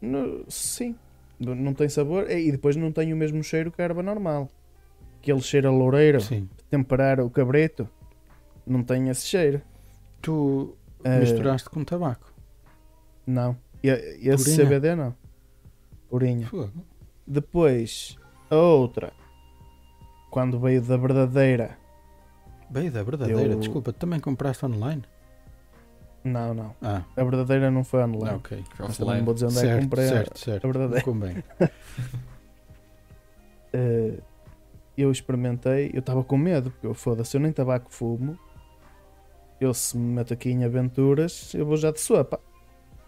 Speaker 1: No- sim, não tem sabor e depois não tem o mesmo cheiro que a erva normal. Aquele cheiro a loureiro,
Speaker 2: Sim.
Speaker 1: temperar o cabrito, não tem esse cheiro.
Speaker 2: Tu
Speaker 1: Eh,
Speaker 2: misturaste com tabaco.
Speaker 1: Não. Esse
Speaker 2: Purinha?
Speaker 1: CBD não. Purinha.
Speaker 2: Fogo.
Speaker 1: Depois, a outra, quando veio da verdadeira.
Speaker 2: Bem, da verdadeira,
Speaker 1: Eu-
Speaker 2: desculpa, também compraste online?
Speaker 1: Não, não.
Speaker 2: Ah,
Speaker 1: A verdadeira não foi online.
Speaker 2: ok.
Speaker 3: Foi
Speaker 1: Mas também não vou dizer onde é que
Speaker 2: Certo,
Speaker 1: comprei a-
Speaker 2: certo, certo.
Speaker 1: a verdadeira.
Speaker 2: Convém.
Speaker 1: Eh, eu experimentei, eu estava com medo, porque eu foda-se, eu nem tabaco fumo. Eu se me meto aqui em aventuras, eu vou já de sopa.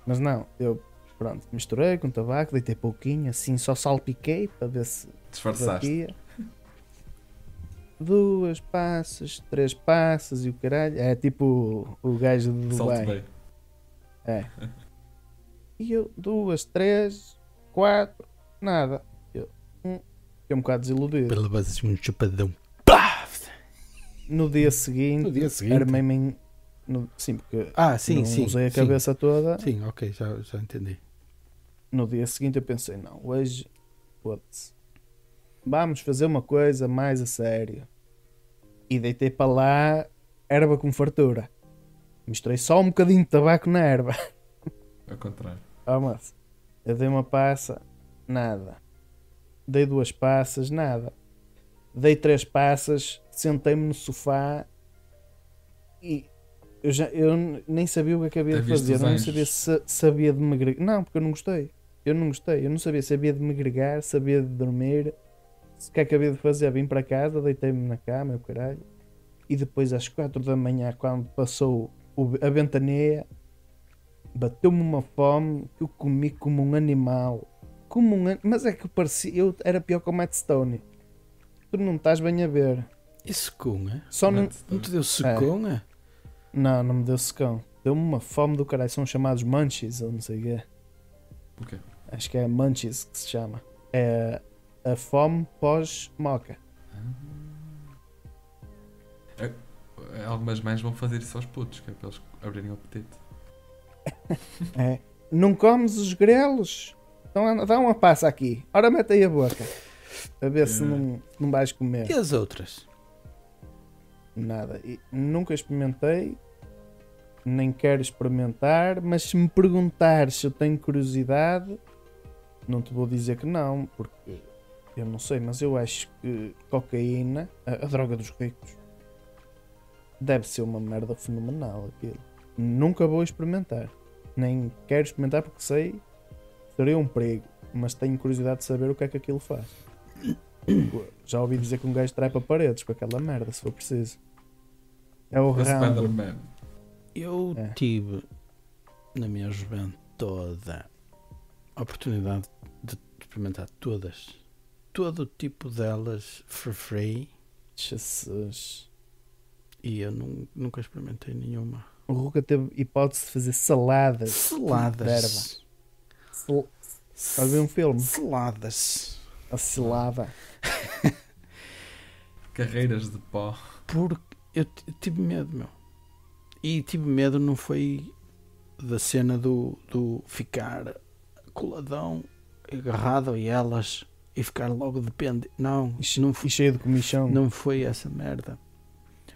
Speaker 1: Mas não, eu pronto, misturei com tabaco, deitei pouquinho, assim só salpiquei para ver se
Speaker 3: Disfarçaste.
Speaker 1: batia. Duas passas, três passas e o caralho. É tipo o, gajo de
Speaker 3: Salto
Speaker 1: Dubai.
Speaker 3: bem.
Speaker 1: É. E eu, duas, três, quatro, nada. Eu, hum, fiquei um bocado desiludido.
Speaker 2: Levas assim um chupadão. Pá!
Speaker 1: No dia seguinte,
Speaker 2: No dia seguinte.
Speaker 1: armei-me em. no- sim, porque
Speaker 2: Ah, sim,
Speaker 1: não
Speaker 2: sim.
Speaker 1: usei a
Speaker 2: sim.
Speaker 1: cabeça toda.
Speaker 2: Sim, ok, já, já entendi.
Speaker 1: No dia seguinte eu pensei, não, hoje, foda-se. Vamos fazer uma coisa mais a sério. E deitei para lá erva com fartura. Misturei só um bocadinho de tabaco na erva.
Speaker 3: Ao contrário.
Speaker 1: Ah, moço, eu dei uma passa, nada. Dei duas passas, nada. Dei três passas, sentei-me no sofá e eu, já, eu nem sabia o que é havia de fazer. Eu não sabia se sabia de me agregar. Não, porque eu não gostei. Eu não gostei. Eu não sabia se havia de me agregar, sabia de dormir. O que é havia de fazer? Vim para casa, deitei-me na cama, o caralho. E depois às quatro da manhã, quando passou o- a ventania, bateu-me uma fome que eu comi como um animal. Como um an- Mas é que parecia. Eu era pior que o Matt Stone. Tu não estás bem a ver.
Speaker 2: E secunha?
Speaker 1: Só não.
Speaker 2: Não te deu secunha?
Speaker 1: Não, não me deu secão. Deu-me uma fome do caralho. São chamados munchies ou não sei o quê.
Speaker 3: O quê?
Speaker 1: Acho que é munchies que se chama. É a fome pós-moca.
Speaker 3: É, Algumas mães vão fazer isso aos putos, que é para eles abrirem o apetite.
Speaker 1: É. Não comes os grelos? Então dá uma passa aqui. Ora mete aí a boca. A ver se
Speaker 3: É.
Speaker 1: não, não vais comer.
Speaker 2: E as outras?
Speaker 1: Nada. E nunca experimentei. nem quero experimentar, mas se me perguntares se eu tenho curiosidade, não te vou dizer que não, porque eu não sei, mas eu acho que cocaína, a, a droga dos ricos, deve ser uma merda fenomenal aquilo. Nunca vou experimentar. Nem quero experimentar porque sei que seria um perigo. Mas tenho curiosidade de saber o que é que aquilo faz. Já ouvi dizer que um gajo trepa paredes com aquela merda, se for preciso. É o
Speaker 3: O
Speaker 1: Rambo.
Speaker 2: Eu
Speaker 1: É.
Speaker 2: tive na minha juventude toda a oportunidade de experimentar todas, todo o tipo delas for free
Speaker 1: Jesus.
Speaker 2: e eu nun- nunca experimentei nenhuma.
Speaker 1: O Ruka teve hipótese de fazer saladas.
Speaker 2: Seladas.
Speaker 1: Sel- Estás a ver um filme?
Speaker 2: Seladas.
Speaker 1: A selada.
Speaker 3: Carreiras de pó.
Speaker 2: Porque eu t- tive medo, meu. E tive medo não foi da cena do, do ficar coladão, agarrado a elas e ficar logo dependente. Não,
Speaker 1: che-
Speaker 2: não foi,
Speaker 1: cheio de comichão.
Speaker 2: não foi essa merda.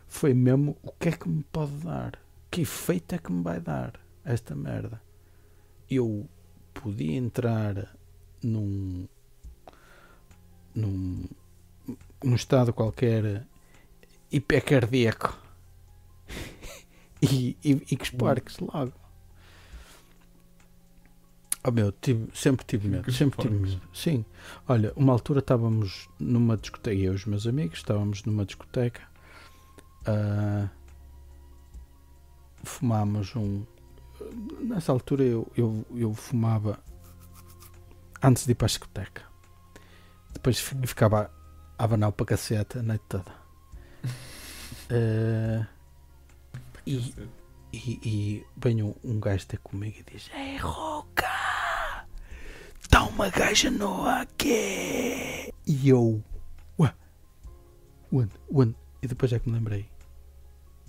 Speaker 2: Foi mesmo o que é que me pode dar? Que efeito é que me vai dar esta merda? Eu podia entrar num num, num estado qualquer hipercardíaco e, e, e que esparques logo. Oh meu, tive- sempre tive medo, sempre tive medo. Sim, olha, uma altura estávamos numa discoteca, eu e os meus amigos estávamos numa discoteca, ah, fumámos um. Nessa altura eu, eu, eu fumava antes de ir para a discoteca. Depois fi- ficava a abanar para cacete a noite toda. Ah, e, e, e vem um, um gajo ter comigo e diz: Ei, Roca! Está uma gaja nua aqui! E eu, ué, onde? Onde? E depois é que me lembrei: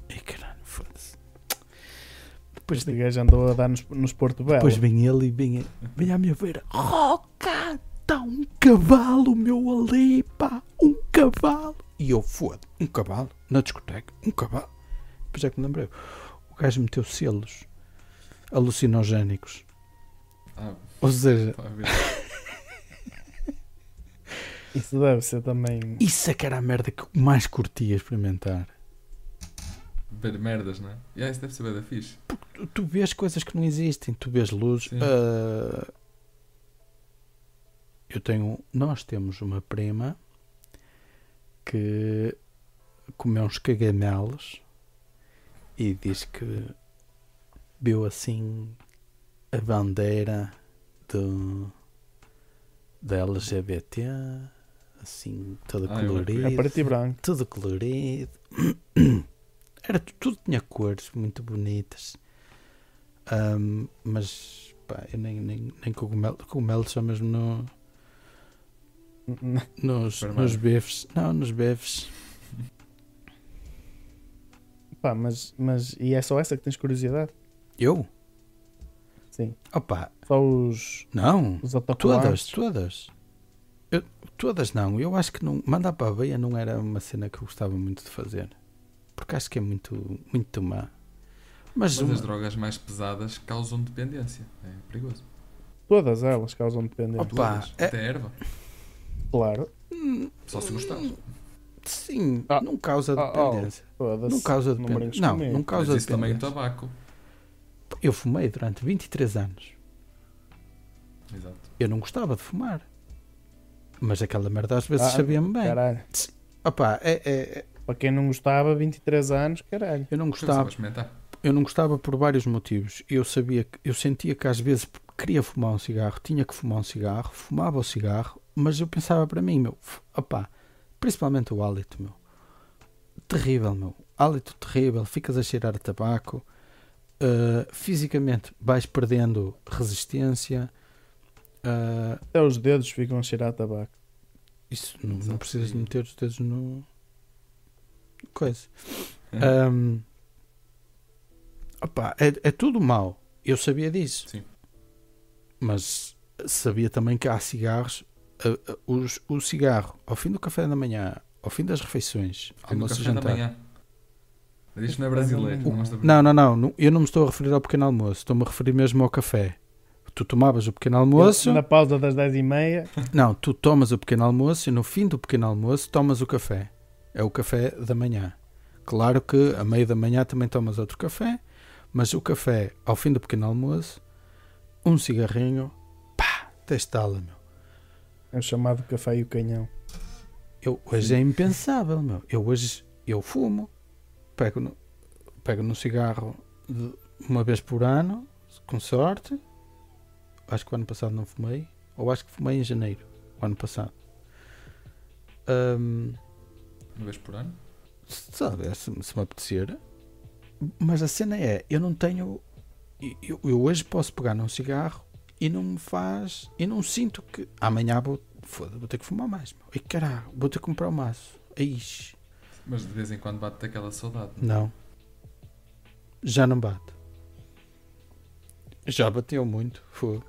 Speaker 2: Ei, caralho, foda-se. Depois,
Speaker 1: Este gajo andou a dar nos, nos Porto Belo.
Speaker 2: depois vem ele e vem, vem à minha beira: Roca! Está um cavalo, meu ali, pá! Um cavalo! E eu, foda um cavalo? Na discoteca? Um cavalo? Depois é que me lembrei: o gajo meteu selos alucinogénicos.
Speaker 3: Ah,
Speaker 2: Ou seja.
Speaker 1: Isso deve ser também.
Speaker 2: isso é que era a merda que eu mais curtia experimentar.
Speaker 3: Ver merdas, não é? E ah, isso deve ser bem da fixe.
Speaker 2: Tu, tu vês coisas que não existem, tu vês luzes.
Speaker 3: Sim.
Speaker 2: ah, eu tenho. Nós temos uma prima que comeu uns caganelos e diz que viu assim a bandeira do da LGBT assim toda
Speaker 3: Ah, eu
Speaker 2: colorida
Speaker 1: É preto e branco.
Speaker 2: tudo colorido. Era tu- tudo tinha cores muito bonitas. Ahm, mas pá, eu nem, nem, nem cogumelo, cogumelos só mesmo no, nos,
Speaker 3: Superman.
Speaker 2: nos bifes. Não, nos bifes.
Speaker 1: Pá, mas, mas. E é só essa que tens curiosidade?
Speaker 2: Eu?
Speaker 1: Sim.
Speaker 2: Opa,
Speaker 1: Só os.
Speaker 2: não.
Speaker 1: Os
Speaker 2: Todas, todas. Eu- todas não. Eu acho que não, mandar para a veia não era uma cena que eu gostava muito de fazer. Porque acho que é muito, muito má. Mas,
Speaker 3: Mas
Speaker 2: uma-
Speaker 3: as drogas mais pesadas causam dependência. É perigoso.
Speaker 1: Todas elas causam dependência.
Speaker 2: Opa, é-
Speaker 3: Até erva.
Speaker 1: Claro.
Speaker 2: Hum,
Speaker 3: Só se gostares.
Speaker 2: Sim,
Speaker 1: Ah,
Speaker 2: não causa
Speaker 1: ah, oh,
Speaker 2: dependência.
Speaker 1: Foda-se.
Speaker 2: não causa
Speaker 1: não
Speaker 2: dependência. Não, não
Speaker 3: Mas
Speaker 2: causa
Speaker 3: isso também o
Speaker 2: dependência.
Speaker 3: tabaco.
Speaker 2: Eu fumei durante 23 anos.
Speaker 3: Exato.
Speaker 2: Eu não gostava de fumar. Mas aquela merda às vezes
Speaker 1: Ah,
Speaker 2: sabia-me bem.
Speaker 1: Caralho.
Speaker 2: Opa, é, é- é-
Speaker 1: Para quem não gostava, 23 anos, caralho.
Speaker 2: eu não
Speaker 3: Gostava. experimentar.
Speaker 2: Eu não gostava por vários motivos. Eu sabia que eu sentia que às vezes queria fumar um cigarro, tinha que fumar um cigarro, fumava o cigarro, mas eu pensava para mim, meu, opá, principalmente o hálito, meu. Terrível, meu. Hálito terrível, ficas a cheirar a tabaco. Uh, fisicamente vais perdendo resistência. uh,
Speaker 1: Até os dedos ficam a cheirar a tabaco.
Speaker 2: isso não, não precisas de meter os dedos no. coisa.
Speaker 3: É.
Speaker 2: Um, opá, é, é tudo mau. Eu sabia disso.
Speaker 3: Sim.
Speaker 2: Mas sabia também que há cigarros. uh, uh, os- o cigarro, ao fim do café da manhã, ao fim das refeições, almoço
Speaker 3: café da
Speaker 2: jantar.
Speaker 3: manhã. Mas isto não é brasileiro.
Speaker 1: O-
Speaker 3: não
Speaker 2: Não, não, não, não. Eu não me estou a referir ao pequeno almoço. Estou-me a referir mesmo ao café. Tu tomavas o pequeno almoço.
Speaker 1: Na pausa das 10h30,
Speaker 2: Não, tu tomas o pequeno almoço e no fim do pequeno almoço tomas o café. É o café da manhã. Claro que a meio da manhã também tomas outro café, mas o café ao fim do pequeno almoço, um cigarrinho, pá, testá-la, meu.
Speaker 1: é o chamado café e o canhão.
Speaker 2: Eu, hoje é impensável, meu. Eu hoje eu fumo, pego no, pego no cigarro uma vez por ano, com sorte. Acho que o ano passado não fumei, ou acho que fumei em janeiro, o ano passado. Ahm,
Speaker 3: Uma vez por ano?
Speaker 2: sabe, se, se me apetecer. Mas a cena é, eu não tenho. Eu, eu hoje posso pegar num cigarro e não me faz. E não sinto que amanhã vou, foda, vou ter que fumar mais. Meu. E caralho, vou ter que comprar o maço. Ixi,
Speaker 3: Mas de vez em quando bate aquela saudade.
Speaker 2: não. Já não bate. Já bateu muito. Foi.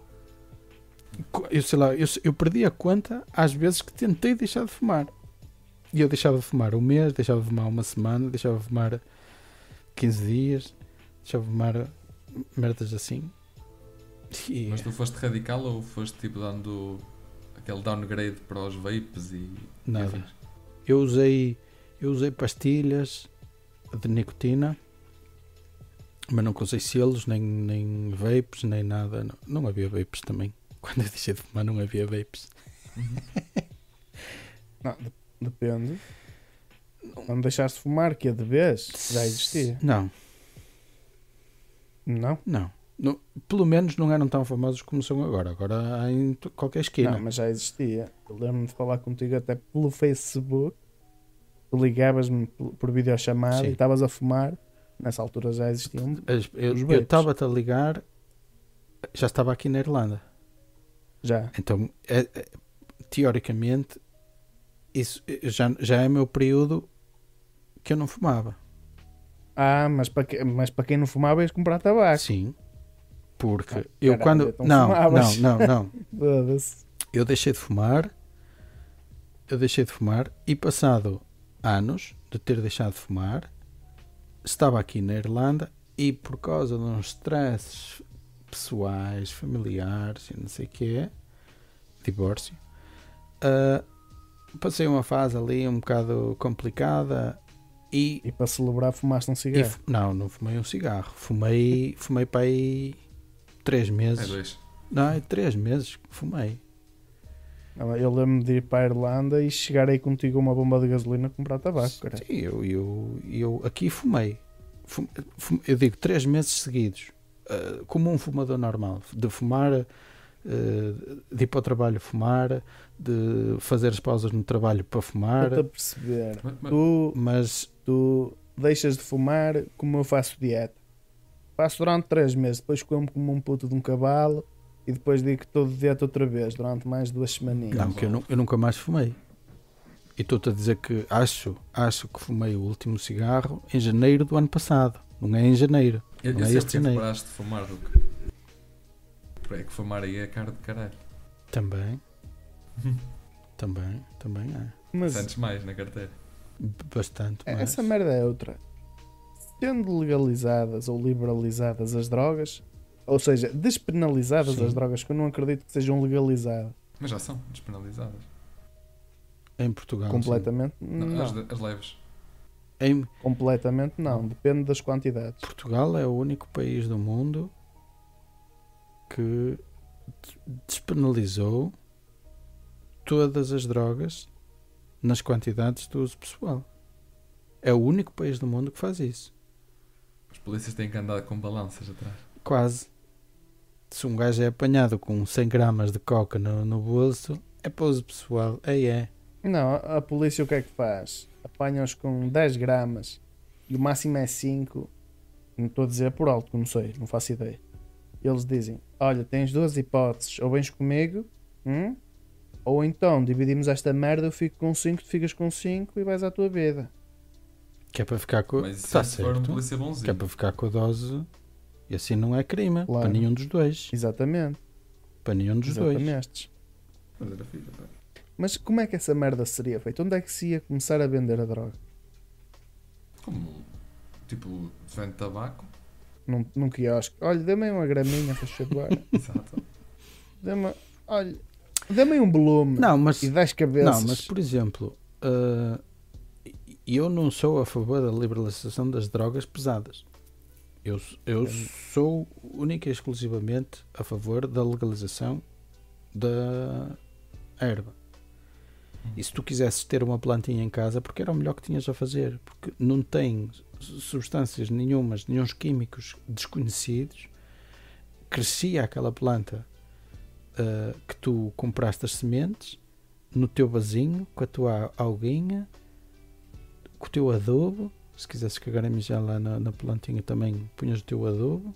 Speaker 2: Eu sei lá, eu, eu perdi a conta às vezes que tentei deixar de fumar. E eu deixava de fumar um mês, deixava de fumar uma semana, deixava de fumar 15 dias, deixava de fumar merdas assim. E-
Speaker 3: Mas tu foste radical ou foste tipo dando aquele downgrade para os vapes e.
Speaker 2: Nada.
Speaker 3: e?
Speaker 2: Eu usei, eu usei pastilhas de nicotina, mas nunca usei selos, nem, nem vapes, nem nada. Não, não havia vapes também. Quando eu deixei de fumar, não havia vapes.
Speaker 1: Não, de- depende. Quando deixaste de fumar, que é de vez, já existia.
Speaker 2: Não,
Speaker 1: Não?
Speaker 2: não. Não- Pelo menos não eram tão famosos como são agora. Agora há em qualquer esquina.
Speaker 1: Não, mas já existia. Eu lembro-me de falar contigo até pelo Facebook. Ligavas-me por videochamada
Speaker 2: Sim.
Speaker 1: e estavas a fumar. Nessa altura já existiam.
Speaker 2: Eu estava-te a ligar, já estava aqui na Irlanda.
Speaker 1: Já.
Speaker 2: Então, é- é- teoricamente, isso eh, já, já é meu período que eu não fumava.
Speaker 1: Ah, mas para, que- mas para quem não fumava ias comprar tabaco.
Speaker 2: Sim. Porque
Speaker 1: Ah,
Speaker 2: eu
Speaker 1: caralho,
Speaker 2: quando.
Speaker 1: então
Speaker 2: Não, não, não, não.
Speaker 1: Foda-se.
Speaker 2: Eu deixei de fumar. Eu deixei de fumar e passado anos de ter deixado de fumar, estava aqui na Irlanda e por causa de uns stresses pessoais, familiares e não sei o que divórcio, ah, passei uma fase ali um bocado complicada e
Speaker 1: E para celebrar fumaste um cigarro.
Speaker 2: não, não fumei um cigarro. Fumei, fumei para aí três
Speaker 3: É
Speaker 2: meses.
Speaker 3: dois.
Speaker 2: Não, é três meses que fumei.
Speaker 1: Eu lembro-me de ir para a Irlanda e chegar aí contigo a uma bomba de gasolina comprar tabaco, cara.
Speaker 2: Sim, eu, eu, eu aqui fumei. Fum- fum- eu digo três meses seguidos. ah, como um fumador normal. De fumar, ah, de ir para o trabalho fumar, de fazer as pausas no trabalho para fumar.
Speaker 1: Estou-te a perceber.
Speaker 3: Mas-
Speaker 1: Tu,
Speaker 2: Mas
Speaker 1: tu deixas de fumar como eu faço dieta. Faço durante 3 meses, depois como como um puto de um cavalo e depois digo que estou de dieta outra vez durante mais duas semaninhas.
Speaker 2: não, que eu, nu- eu nunca mais fumei. E estou-te a dizer que acho, acho que fumei o último cigarro em janeiro do ano passado. Não é em janeiro.
Speaker 3: Eu,
Speaker 2: Não
Speaker 3: eu
Speaker 2: é este
Speaker 3: porque
Speaker 2: janeiro.
Speaker 3: paraste de fumar, Duque. É que fumar aí é caro de caralho.
Speaker 2: Também. também, também é.
Speaker 1: Mas
Speaker 3: Sentes mais na carteira.
Speaker 2: Bastante. mais.
Speaker 1: essa merda é outra. Sendo legalizadas ou liberalizadas as drogas, ou seja, despenalizadas
Speaker 2: Sim.
Speaker 1: as drogas, que eu não acredito que sejam legalizadas
Speaker 3: Mas já são despenalizadas.
Speaker 2: Em Portugal.
Speaker 1: completamente,
Speaker 3: Não,
Speaker 1: não.
Speaker 3: As, as leves.
Speaker 2: Em
Speaker 1: Completamente não, depende das quantidades.
Speaker 2: Portugal é o único país do mundo que des- despenalizou todas as drogas nas quantidades do uso pessoal. É o único país do mundo que faz isso.
Speaker 3: Os polícias têm que andar com balanças atrás.
Speaker 2: Quase. Se um gajo é apanhado com 100 gramas de coca no, no bolso, é para uso pessoal. É, é.
Speaker 1: Não, a polícia o que é que faz? Apanham-os com 10 gramas e o máximo é 5. Não estou a dizer por alto, que não sei, não faço ideia. Eles dizem: Olha, tens duas hipóteses, ou vens comigo, hum? ou então dividimos esta merda, eu fico com 5, tu ficas com 5 e vais à tua vida.
Speaker 2: Que é para ficar com.
Speaker 3: Mas
Speaker 2: Está
Speaker 3: se for um
Speaker 2: certo.
Speaker 3: polícia
Speaker 2: Que é
Speaker 3: bonzinho.
Speaker 2: para ficar com a dose. E assim não é crime.
Speaker 1: Claro.
Speaker 2: Para nenhum dos dois.
Speaker 1: Exatamente,
Speaker 2: Para nenhum dos dois.
Speaker 1: exatamente.
Speaker 3: Mas era fixe, pá.
Speaker 1: Mas como é que essa merda seria feita? Onde é que se ia começar a vender a droga?
Speaker 3: Como Tipo, vende tabaco.
Speaker 1: Num, num quiosque. Olha, dê-me uma graminha, faz favor.
Speaker 3: Exato.
Speaker 1: Dê-me, olha, dê-me um volume.
Speaker 2: Não, mas,
Speaker 1: E 10 cabeças.
Speaker 2: não, mas por exemplo, uh, eu não sou a favor da liberalização das drogas pesadas. Eu, eu sou única e exclusivamente a favor da legalização da erva. E se tu quisesses ter uma plantinha em casa, porque era o melhor que tinhas a fazer, porque não tem substâncias nenhumas, nenhum químicos desconhecidos, crescia aquela planta uh, que tu compraste as sementes no teu vasinho, com a tua alguinha, com o teu adubo. Se quisesses cagar a mijar lá na, na plantinha também punhas o teu adubo.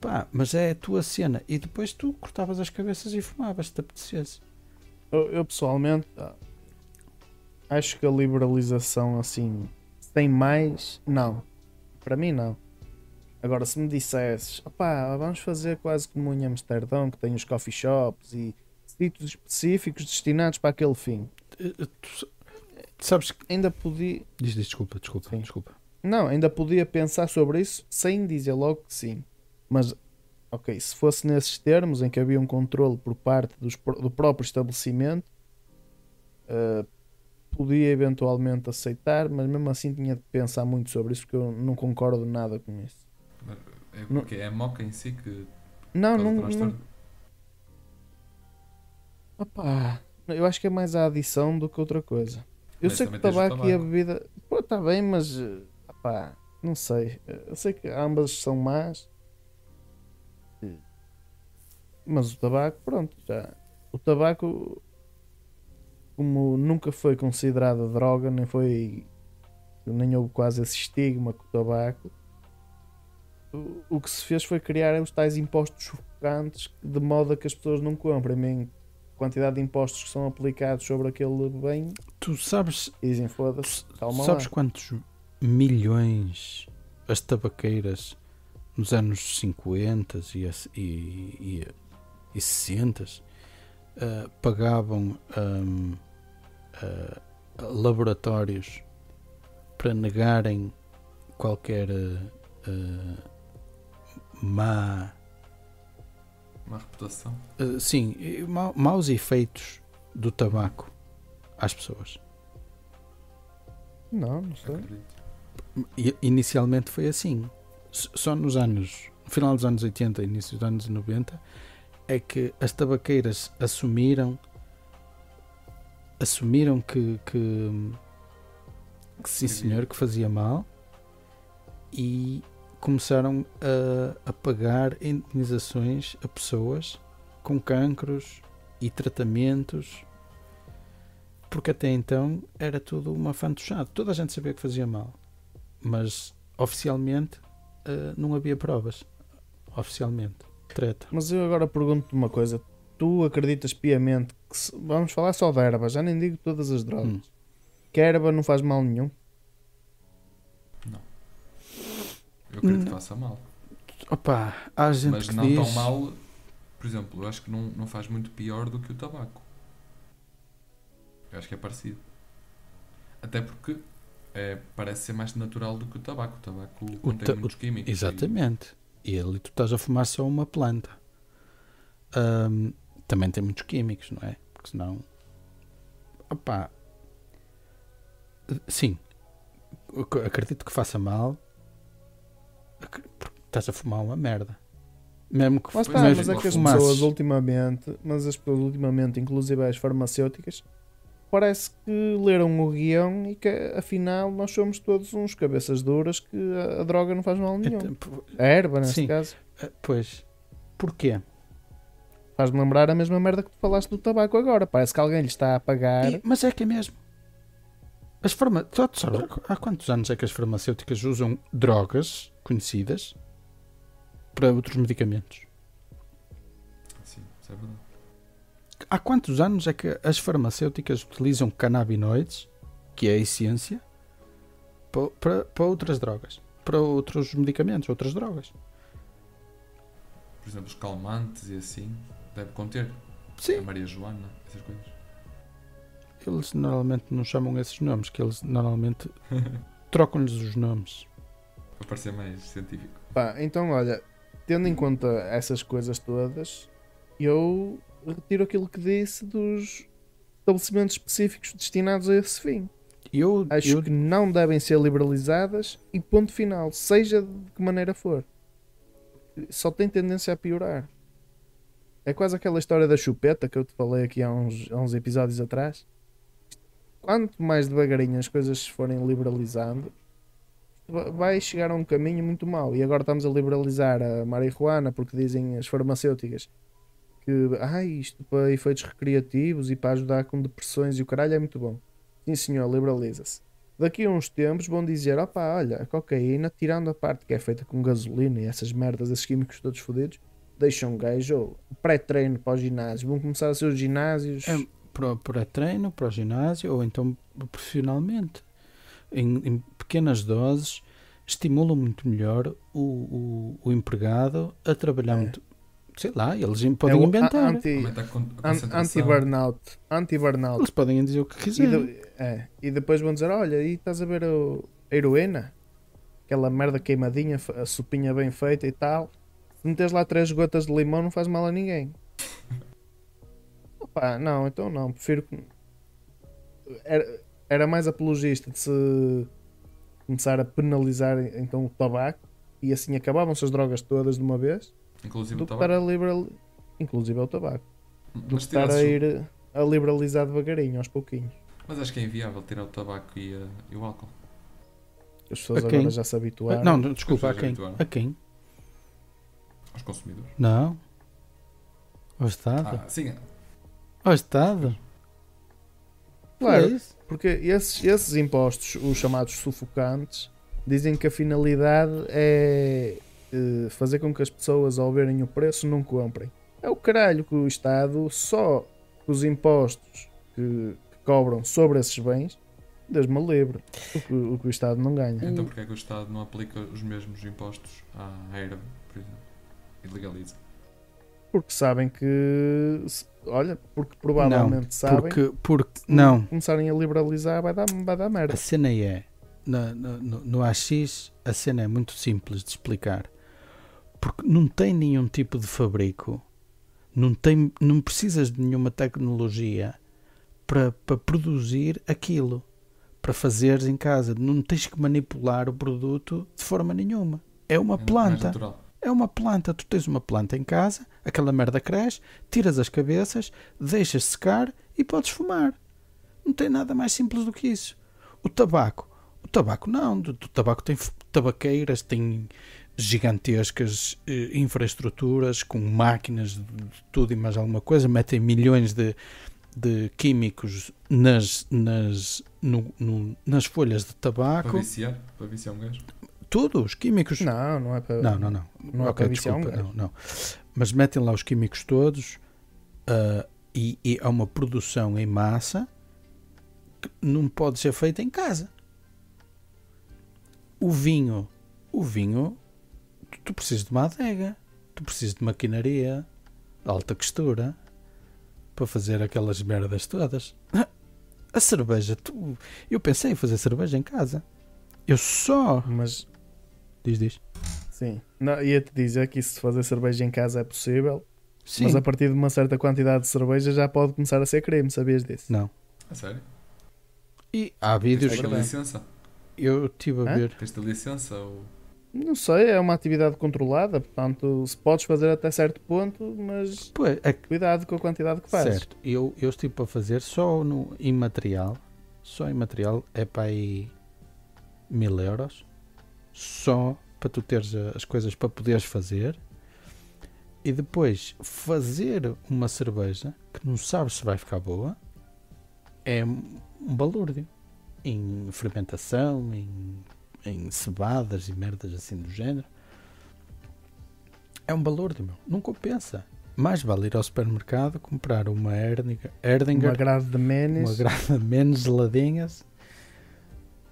Speaker 2: Pá, mas é a tua cena. E depois tu cortavas as cabeças e fumavas, se te apetecesse.
Speaker 1: Eu, eu, pessoalmente ah, acho que a liberalização assim tem mais, não. Para mim não. Agora se me dissesses, opá, vamos fazer quase como em Amsterdão, que tem os coffee shops e sítios específicos destinados para aquele fim.
Speaker 2: Uh, tu sabes que
Speaker 1: ainda podia.
Speaker 2: Diz, diz, desculpa, desculpa,
Speaker 1: Sim.
Speaker 2: desculpa.
Speaker 1: Não, ainda podia pensar sobre isso sem dizer logo que sim. Mas, ok, se fosse nesses termos em que havia um controle por parte dos, do próprio estabelecimento, uh, podia eventualmente aceitar, mas mesmo assim tinha de pensar muito sobre isso, porque eu não concordo nada com isso.
Speaker 3: É,
Speaker 1: Não-
Speaker 3: porque é a moca em si que.
Speaker 1: Não, não, não. eu acho que é mais a adição do que outra coisa. Eu
Speaker 3: Mas
Speaker 1: sei que o tabaco, e a bebida. Pô, está bem, mas. eh, opá, não sei. Eu sei que ambas são más. Eh, Mas o tabaco, pronto, já. O tabaco, como nunca foi considerada droga, nem foi. Nem houve quase esse estigma com o tabaco. O, o que se fez foi criar os tais impostos sufocantes de modo a que as pessoas não comprem. Quantidade de impostos que são aplicados sobre aquele bem
Speaker 2: Tu sabes,
Speaker 1: dizem foda-se, calma
Speaker 2: sabes
Speaker 1: lá.
Speaker 2: quantos milhões as tabaqueiras nos anos 50 e, e, e, e 60 ah, pagavam ahm, ah, laboratórios para negarem qualquer ah, ah, má
Speaker 3: Uma reputação.
Speaker 2: Uh, sim, mau- maus efeitos do tabaco às pessoas.
Speaker 1: Não, não sei.
Speaker 2: I- inicialmente foi assim. S- Só nos anos, no final dos anos 80 e início dos anos 90, é que as tabaqueiras assumiram assumiram que, que, que sim senhor, que fazia mal e começaram a, a pagar indenizações a pessoas com cancros e tratamentos porque até então era tudo uma fantochada. Toda a gente sabia que fazia mal, mas oficialmente eh, não havia provas. Oficialmente, treta.
Speaker 1: Mas eu agora pergunto-te uma coisa. Tu acreditas piamente que se- vamos falar só da erva, já nem digo todas as drogas.
Speaker 2: Hum.
Speaker 1: Que a erva não faz mal nenhum.
Speaker 3: Eu acredito que
Speaker 2: Não.
Speaker 3: faça mal.
Speaker 2: Opa, há gente
Speaker 3: Mas
Speaker 2: que
Speaker 3: não
Speaker 2: diz.
Speaker 3: tão mal. Por exemplo, eu acho que não, não faz muito pior do que o tabaco. Eu acho que é parecido. Até porque é, parece ser mais natural do que o tabaco. O tabaco contém
Speaker 2: ta-
Speaker 3: muitos químicos.
Speaker 2: Exatamente. E ali tu estás a fumar só uma planta. Também tem muitos químicos, não é? Porque senão. Opá. Sim. Acredito que faça mal. Estás a fumar uma merda. Mesmo que
Speaker 1: está,
Speaker 3: Pois é,
Speaker 1: mas é que as
Speaker 2: fumasses-
Speaker 1: pessoas ultimamente, mas as pessoas ultimamente, inclusive as farmacêuticas, parece que leram o guião e que afinal nós somos todos uns cabeças duras que a, a droga não faz mal nenhum.
Speaker 2: Então, p-
Speaker 1: A erva, neste
Speaker 2: Sim.
Speaker 1: caso,
Speaker 2: ah, Pois. Porquê?
Speaker 1: faz-me lembrar a mesma merda que tu falaste do tabaco agora. Parece que alguém lhe está a pagar.
Speaker 2: E- mas é que é mesmo. As farma... há quantos anos é que as farmacêuticas usam drogas conhecidas para outros medicamentos?
Speaker 3: Sim, isso é verdade.
Speaker 2: Há quantos anos é que as farmacêuticas utilizam canabinoides, que é a essência, para, para, para outras drogas? Para outros medicamentos, outras drogas?
Speaker 3: Por exemplo, os calmantes e assim. Deve conter. A
Speaker 2: Sim.
Speaker 3: Maria Joana, essas coisas.
Speaker 2: Eles normalmente não chamam esses nomes, que eles normalmente trocam-lhes os nomes.
Speaker 3: Para parecer mais científico.
Speaker 1: Pá, então olha, tendo em conta essas coisas todas, eu retiro aquilo que disse dos estabelecimentos específicos destinados a esse fim.
Speaker 2: Eu,
Speaker 1: Acho
Speaker 2: eu
Speaker 1: que não devem ser liberalizadas e ponto final, seja de que maneira for. Só tem tendência a piorar. É quase aquela história da chupeta que eu te falei aqui há uns, há uns episódios atrás. Quanto mais devagarinho as coisas se forem liberalizando, vai chegar a um caminho muito mau. E agora estamos a liberalizar a marihuana porque dizem as farmacêuticas que ah, isto para efeitos recreativos e para ajudar com depressões e o caralho é muito bom. Sim senhor, liberaliza-se. Daqui a uns tempos vão dizer, opá, olha, a cocaína, tirando a parte que é feita com gasolina e essas merdas, esses químicos todos fodidos, deixam um gajo pré-treino para o ginásio. Vão começar a ser os ginásios.
Speaker 2: É, para, o- para treino, para o ginásio ou então profissionalmente. Em, em pequenas doses estimulam muito melhor o, o, o empregado a trabalhar
Speaker 1: É.
Speaker 2: muito. Sei lá, eles
Speaker 1: É
Speaker 2: podem
Speaker 1: o
Speaker 2: inventar.
Speaker 1: Anti-burnout. Anti-burnout.
Speaker 2: Eles podem dizer o que
Speaker 1: E,
Speaker 2: quiserem.
Speaker 1: de- é, e depois vão dizer: Olha, e estás a ver o- a heroína? Aquela merda queimadinha, a sopinha bem feita e tal. Se meteres lá três gotas de limão, não faz mal a ninguém. Opa, não, então não. Prefiro. que- Era, era mais apologista de se começar a penalizar então o tabaco e assim acabavam-se as drogas todas de uma vez
Speaker 3: Inclusive
Speaker 1: do
Speaker 3: o tabaco.
Speaker 1: a liberal... inclusive é o tabaco do que estar a ir a liberalizar devagarinho aos pouquinhos
Speaker 3: mas acho que é inviável tirar o tabaco e, eh, e o álcool.
Speaker 1: as pessoas
Speaker 2: A quem?
Speaker 1: agora já se habituaram
Speaker 2: Não, não, desculpa, a quem? A quem?
Speaker 3: Aos consumidores.
Speaker 2: Não. Ao Estado?
Speaker 3: Ah, sim.
Speaker 2: Ao Estado?
Speaker 1: Claro.
Speaker 2: É isso?
Speaker 1: Porque esses, esses impostos, os chamados sufocantes, dizem que a finalidade é eh, fazer com que as pessoas, ao verem o preço, não comprem. É o caralho que o Estado, só os impostos que, que cobram sobre esses bens, Deus me livre. O que, o que o Estado não ganha.
Speaker 3: Então porque é que o Estado não aplica os mesmos impostos à erva, por exemplo? E legaliza.
Speaker 1: Porque sabem que. Olha, porque provavelmente sabem
Speaker 2: Porque, porque
Speaker 1: que
Speaker 2: não.
Speaker 1: começarem a liberalizar vai dar, vai dar merda.
Speaker 2: A cena é, no, no, no AX, a cena é muito simples de explicar. Porque não tem nenhum tipo de fabrico, não, tem, não precisas de nenhuma tecnologia para, para produzir aquilo, para fazeres em casa. Não tens que manipular o produto de forma nenhuma. É uma
Speaker 3: É
Speaker 2: planta. É uma planta. Tu tens uma planta em casa, aquela merda cresce, tiras as cabeças, deixas secar e podes fumar. Não tem nada mais simples do que isso. O tabaco. O tabaco não. O tabaco tem tabaqueiras, tem gigantescas eh, infraestruturas com máquinas de tudo e mais alguma coisa. Metem milhões de, de químicos nas, nas, no- no- nas folhas de
Speaker 3: Para
Speaker 2: tabaco.
Speaker 3: viciar, para viciar um gajo.
Speaker 2: Tudo, os químicos.
Speaker 1: Não, não é para.
Speaker 2: Não, não, não.
Speaker 1: Não é
Speaker 2: ok,
Speaker 1: para viciar um
Speaker 2: desculpa,
Speaker 1: gajo.
Speaker 2: não, não. Mas metem lá os químicos todos ah, e, e há uma produção em massa que não pode ser feita em casa. O vinho, o vinho, tu, tu precisas de uma adega, tu precisas de maquinaria de alta costura para fazer aquelas merdas todas. A cerveja, tu, eu pensei em fazer cerveja em casa. Eu só.
Speaker 1: Mas
Speaker 2: Diz, diz.
Speaker 1: sim. Ia-te dizer que isso de fazer cerveja em casa é possível.
Speaker 2: Sim.
Speaker 1: Mas a partir de uma certa quantidade de cerveja já pode começar a ser crime, sabias disso?
Speaker 2: Não.
Speaker 3: A sério?
Speaker 2: E há
Speaker 3: Tens
Speaker 2: vídeos.
Speaker 1: verdade.
Speaker 3: licença?
Speaker 2: Eu estive a
Speaker 1: Hã?
Speaker 2: ver.
Speaker 3: Tens de licença? Ou...
Speaker 1: Não sei, é uma atividade controlada, portanto, se podes fazer até certo ponto, mas
Speaker 2: Pô, é que-
Speaker 1: cuidado com a quantidade que fazes.
Speaker 2: certo. Eu, eu estive para fazer só no imaterial. Só imaterial é para aí mil euros. Só para tu teres as coisas para poderes fazer. E depois fazer uma cerveja que não sabes se vai ficar boa é um balúrdio. Em fermentação, em, em cebadas e merdas assim do género. É um balúrdio, meu. Não compensa. Mais vale ir ao supermercado comprar uma Erdinger, Erdinger
Speaker 1: Uma grade de
Speaker 2: uma
Speaker 1: menes
Speaker 2: grada menos geladinhas.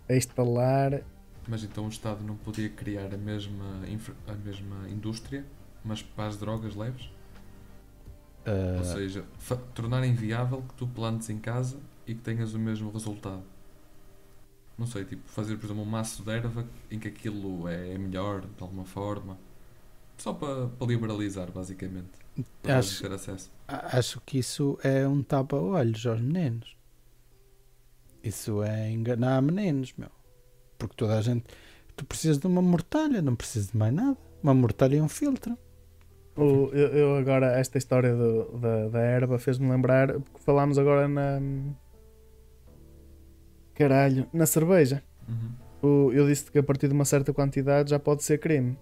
Speaker 1: a instalar.
Speaker 3: Mas então o Estado não podia criar a mesma, infra- a mesma indústria, mas para as drogas leves?
Speaker 2: ah,
Speaker 3: Ou seja, tornar inviável que tu plantes em casa e que tenhas o mesmo resultado. Não sei, tipo, fazer, por exemplo, um maço de erva em que aquilo é melhor, de alguma forma. Só para, para liberalizar, basicamente. Para
Speaker 2: Acho-
Speaker 3: ter acesso.
Speaker 2: Acho que isso é um tapa-olhos aos meninos. Isso é enganar meninos, meu. Porque toda a gente. Tu precisas de uma mortalha, não precisas de mais nada. Uma mortalha e um filtro.
Speaker 1: O- eu, eu agora, esta história do- da, da erva fez-me lembrar, porque falámos agora na. Caralho, na cerveja.
Speaker 3: Uhum.
Speaker 1: O- eu disse que a partir de uma certa quantidade já pode ser crime.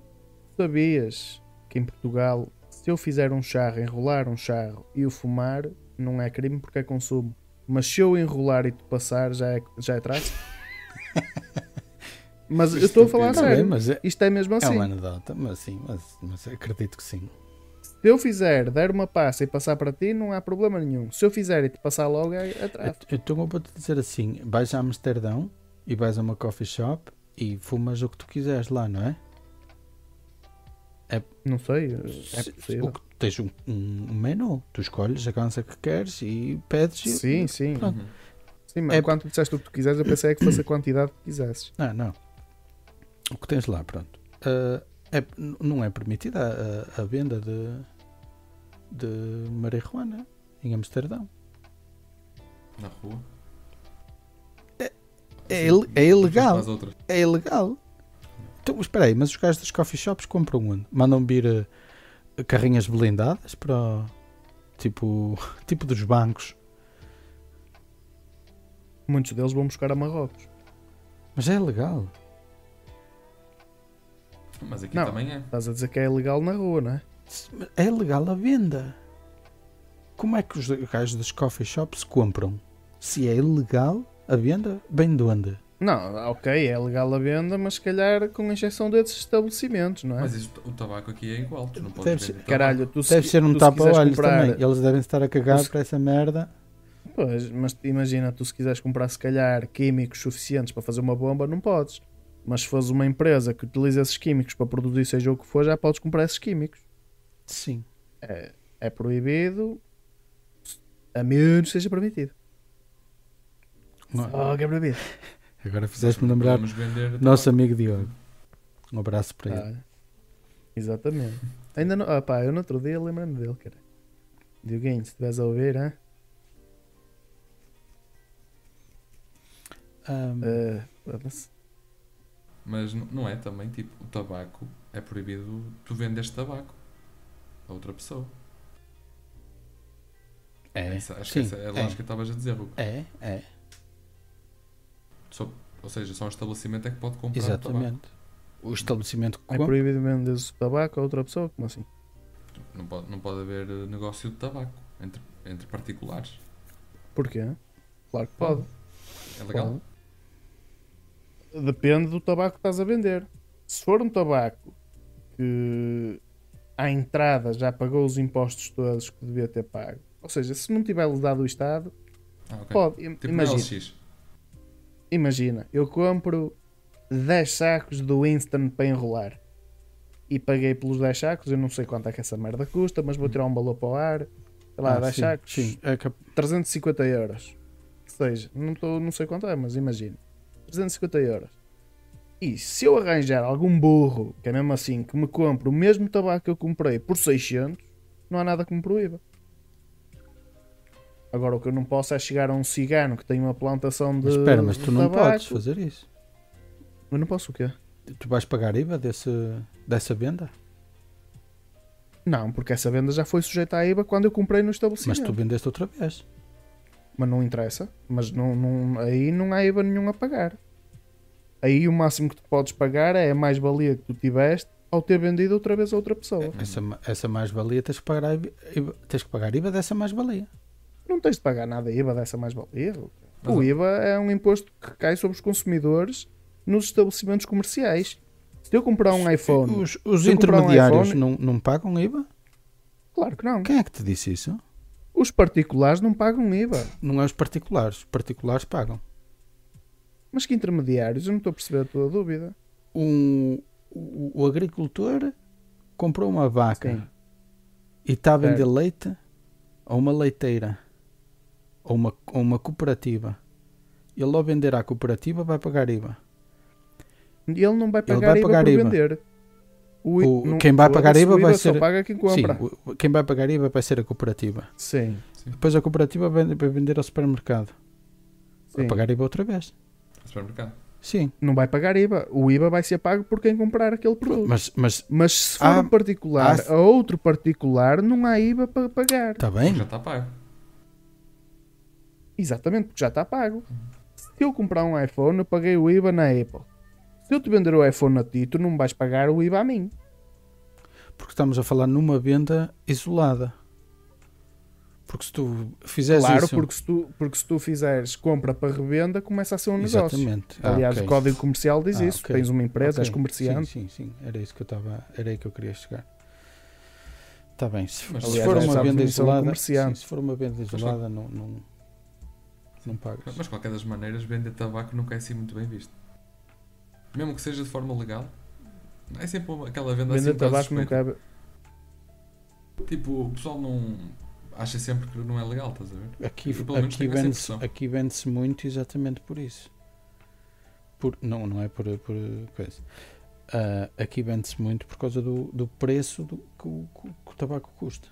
Speaker 1: Sabias que em Portugal, se eu fizer um charro, enrolar um charro e o fumar, não é crime porque é consumo. Mas se eu enrolar e te passar, já é, já é tráfico? Mas eu estou a falar sério.
Speaker 2: mas é,
Speaker 1: Isto é mesmo
Speaker 2: é
Speaker 1: assim.
Speaker 2: uma anedota, mas sim, mas, mas acredito que sim.
Speaker 1: Se eu fizer, der uma passa e passar para ti, não há problema nenhum. Se eu fizer e te passar logo, é, é.
Speaker 2: Eu- Então eu vou-te dizer assim: vais a Amsterdão e vais a uma coffee shop e fumas o que tu quiseres lá, não é?
Speaker 1: Não sei, é possível.
Speaker 2: o que- tens um, um- menu, tu escolhes a cansa que queres e pedes. e-
Speaker 1: Sim, sim.
Speaker 2: Pronto.
Speaker 1: Sim mas
Speaker 2: É-
Speaker 1: quando tu disseste o que tu quiseres, eu pensei é que fosse a quantidade que quisesses.
Speaker 2: Ah, não. O que tens lá, pronto. Ah, é- não é permitida a, a venda de, de marihuana em Amsterdão.
Speaker 3: Na rua.
Speaker 2: É, il- é ilegal.
Speaker 3: As outras.
Speaker 2: É ilegal. Então, espera aí, mas os gajos dos coffee shops compram onde? Mandam vir eh, carrinhas blindadas para o- tipo, tipo dos bancos.
Speaker 1: Muitos deles vão buscar a Marrocos.
Speaker 2: Mas é ilegal.
Speaker 3: Mas aqui
Speaker 1: Não.
Speaker 3: também é.
Speaker 1: Estás a dizer que é ilegal na rua, não é?
Speaker 2: É ilegal a venda. Como é que os gajos dos coffee shops compram? Se é ilegal a venda, vem de onde?
Speaker 1: Não, ok, é legal a venda, mas se calhar com injeção desses estabelecimentos, não é?
Speaker 3: Mas isto, o tabaco aqui é igual. Tu não podes
Speaker 2: Deve
Speaker 3: vender
Speaker 2: ser-.
Speaker 1: Caralho, tu se,
Speaker 2: Deve ser um
Speaker 1: se
Speaker 2: tapa-olhos
Speaker 1: comprar-
Speaker 2: também. Eles devem estar a cagar
Speaker 1: se-
Speaker 2: para essa merda.
Speaker 1: Pois, mas imagina, tu se quiseres comprar se calhar químicos suficientes para fazer uma bomba, não podes. Mas se fores uma empresa que utiliza esses químicos para produzir seja o que for, já podes comprar esses químicos.
Speaker 2: Sim.
Speaker 1: É, é proibido, a menos seja permitido. Oh, que é proibido.
Speaker 2: Agora fizeste-me lembrar nosso amigo Diogo. Um abraço para ele.
Speaker 1: Ah, exatamente. Ainda não. Ah, pá, eu no outro dia lembrei-me dele, cara. Dioguinho, se estiveres a ouvir, hein?
Speaker 2: Ahm,
Speaker 1: Ah, foda-se.
Speaker 3: Mas não é também, tipo, o tabaco é proibido tu venderes tabaco a outra pessoa.
Speaker 2: é,
Speaker 3: Essa- acho
Speaker 2: sim,
Speaker 3: que essa é a lógica que estavas a dizer, Hugo.
Speaker 2: é, é,
Speaker 3: Só- ou seja, só um estabelecimento é que pode comprar o tabaco.
Speaker 2: exatamente. O estabelecimento que
Speaker 1: É
Speaker 2: compra-
Speaker 1: proibido vender o tabaco a outra pessoa? Como assim?
Speaker 3: Não pode, não pode haver eh, negócio de tabaco entre, entre particulares.
Speaker 1: Porquê? Claro que pode.
Speaker 3: É legal?
Speaker 1: Pode. Depende do tabaco que estás a vender. Se for um tabaco que à entrada já pagou os impostos todos que devia ter pago, ou seja, se não tiver dado o Estado,
Speaker 3: Ah, ok.
Speaker 1: pode.
Speaker 3: Tipo
Speaker 1: imagina, imagina, eu compro 10 sacos do Instant para enrolar e paguei pelos 10 sacos. Eu não sei quanto é que essa merda custa, mas vou tirar um valor para o ar. Sei lá,
Speaker 2: Ah,
Speaker 1: 10
Speaker 2: sim,
Speaker 1: sacos,
Speaker 2: Sim, é cap-
Speaker 1: 350 euros. Que seja, não, tô, não sei quanto é, mas imagina. 350 euros. E se eu arranjar algum burro, que é mesmo assim, que me compre o mesmo tabaco que eu comprei por 600, não há nada que me proíba. Agora, o que eu não posso é chegar a um cigano que tem uma plantação de.
Speaker 2: Mas espera, mas tu não
Speaker 1: tabaco.
Speaker 2: podes fazer isso.
Speaker 1: Eu não posso o quê?
Speaker 2: Tu vais pagar IVA desse, dessa venda?
Speaker 1: Não, porque essa venda já foi sujeita à IVA quando eu comprei no
Speaker 2: Mas
Speaker 1: estabelecimento.
Speaker 2: tu vendeste outra vez.
Speaker 1: Mas não interessa. Mas não, não- aí não há IVA nenhum a pagar. Aí o máximo que tu podes pagar é a mais-valia que tu tiveste ao ter vendido outra vez a outra pessoa.
Speaker 2: Essa, essa mais-valia tens que pagar a IVA, tens que pagar IVA dessa mais-valia.
Speaker 1: Não tens de pagar nada IVA dessa mais-valia. O IVA é um imposto que cai sobre os consumidores nos estabelecimentos comerciais. Se eu comprar um iPhone,
Speaker 2: Os, os
Speaker 1: comprar um
Speaker 2: intermediários
Speaker 1: iPhone-
Speaker 2: não, não pagam IVA?
Speaker 1: claro que não.
Speaker 2: Quem é que te disse isso?
Speaker 1: Os particulares não pagam IVA.
Speaker 2: Não é os particulares. Os particulares pagam.
Speaker 1: Mas que intermediários? Eu não estou a perceber a tua dúvida.
Speaker 2: Um, o, o agricultor comprou uma vaca
Speaker 1: Sim.
Speaker 2: e está a vender
Speaker 1: Certo.
Speaker 2: leite a uma leiteira ou uma, ou uma cooperativa. Ele ao vender à cooperativa vai pagar IVA.
Speaker 1: Ele não vai
Speaker 2: Ele
Speaker 1: pagar
Speaker 2: vai
Speaker 1: IVA
Speaker 2: pagar
Speaker 1: por
Speaker 2: IVA.
Speaker 1: vender. O,
Speaker 2: O- quem vai pagar IVA vai ser-
Speaker 1: paga quem
Speaker 2: Sim,
Speaker 1: compra.
Speaker 2: o- quem vai pagar IVA vai ser a cooperativa.
Speaker 1: Sim,
Speaker 2: Depois a cooperativa vai vai vender ao supermercado. Vai
Speaker 1: sim.
Speaker 2: pagar IVA outra vez.
Speaker 3: Supermercado.
Speaker 2: Sim.
Speaker 1: Não vai pagar IVA. O IVA vai ser pago por quem comprar aquele produto.
Speaker 2: Mas, mas
Speaker 1: Mas se for
Speaker 2: Há-
Speaker 1: um particular
Speaker 2: há-
Speaker 1: a outro particular, não há IVA para pagar.
Speaker 2: está bem.
Speaker 3: Já está pago.
Speaker 1: Exatamente, porque já está pago. Se eu comprar um iPhone, eu paguei o IVA na Apple. Se eu te vender o iPhone a ti, tu não vais pagar o IVA a mim.
Speaker 2: Porque estamos a falar numa venda isolada. Porque se tu fizeres
Speaker 1: claro,
Speaker 2: isso...
Speaker 1: porque se, tu, porque se tu fizeres compra para revenda, começa a ser um negócio.
Speaker 2: Exatamente. Ah,
Speaker 1: Aliás,
Speaker 2: ok.
Speaker 1: o código comercial diz
Speaker 2: Ah,
Speaker 1: isso.
Speaker 2: ok.
Speaker 1: Tens uma empresa, és
Speaker 2: Ok.
Speaker 1: comerciante.
Speaker 2: Sim, sim, sim. Era isso que eu estava. Era aí que eu queria chegar. Está bem. Se, se
Speaker 1: aliás,
Speaker 2: for
Speaker 1: essa
Speaker 2: uma venda isolada.
Speaker 1: comerciante.
Speaker 2: sim, se for uma venda isolada, não, não, não pagas.
Speaker 3: Mas, de qualquer das maneiras, vender tabaco nunca é assim muito bem visto. Mesmo que seja de forma legal, é sempre aquela venda assim um bocado
Speaker 1: tabaco não cabe.
Speaker 3: Tipo, o pessoal não acha sempre que não é legal, estás a ver?
Speaker 2: Aqui,
Speaker 3: menos,
Speaker 2: aqui vende-se aqui vende-se muito exatamente por isso. Por, não, não é por, por coisa. Ah, aqui vende-se muito por causa do, do preço do, que, o, que o- tabaco custa.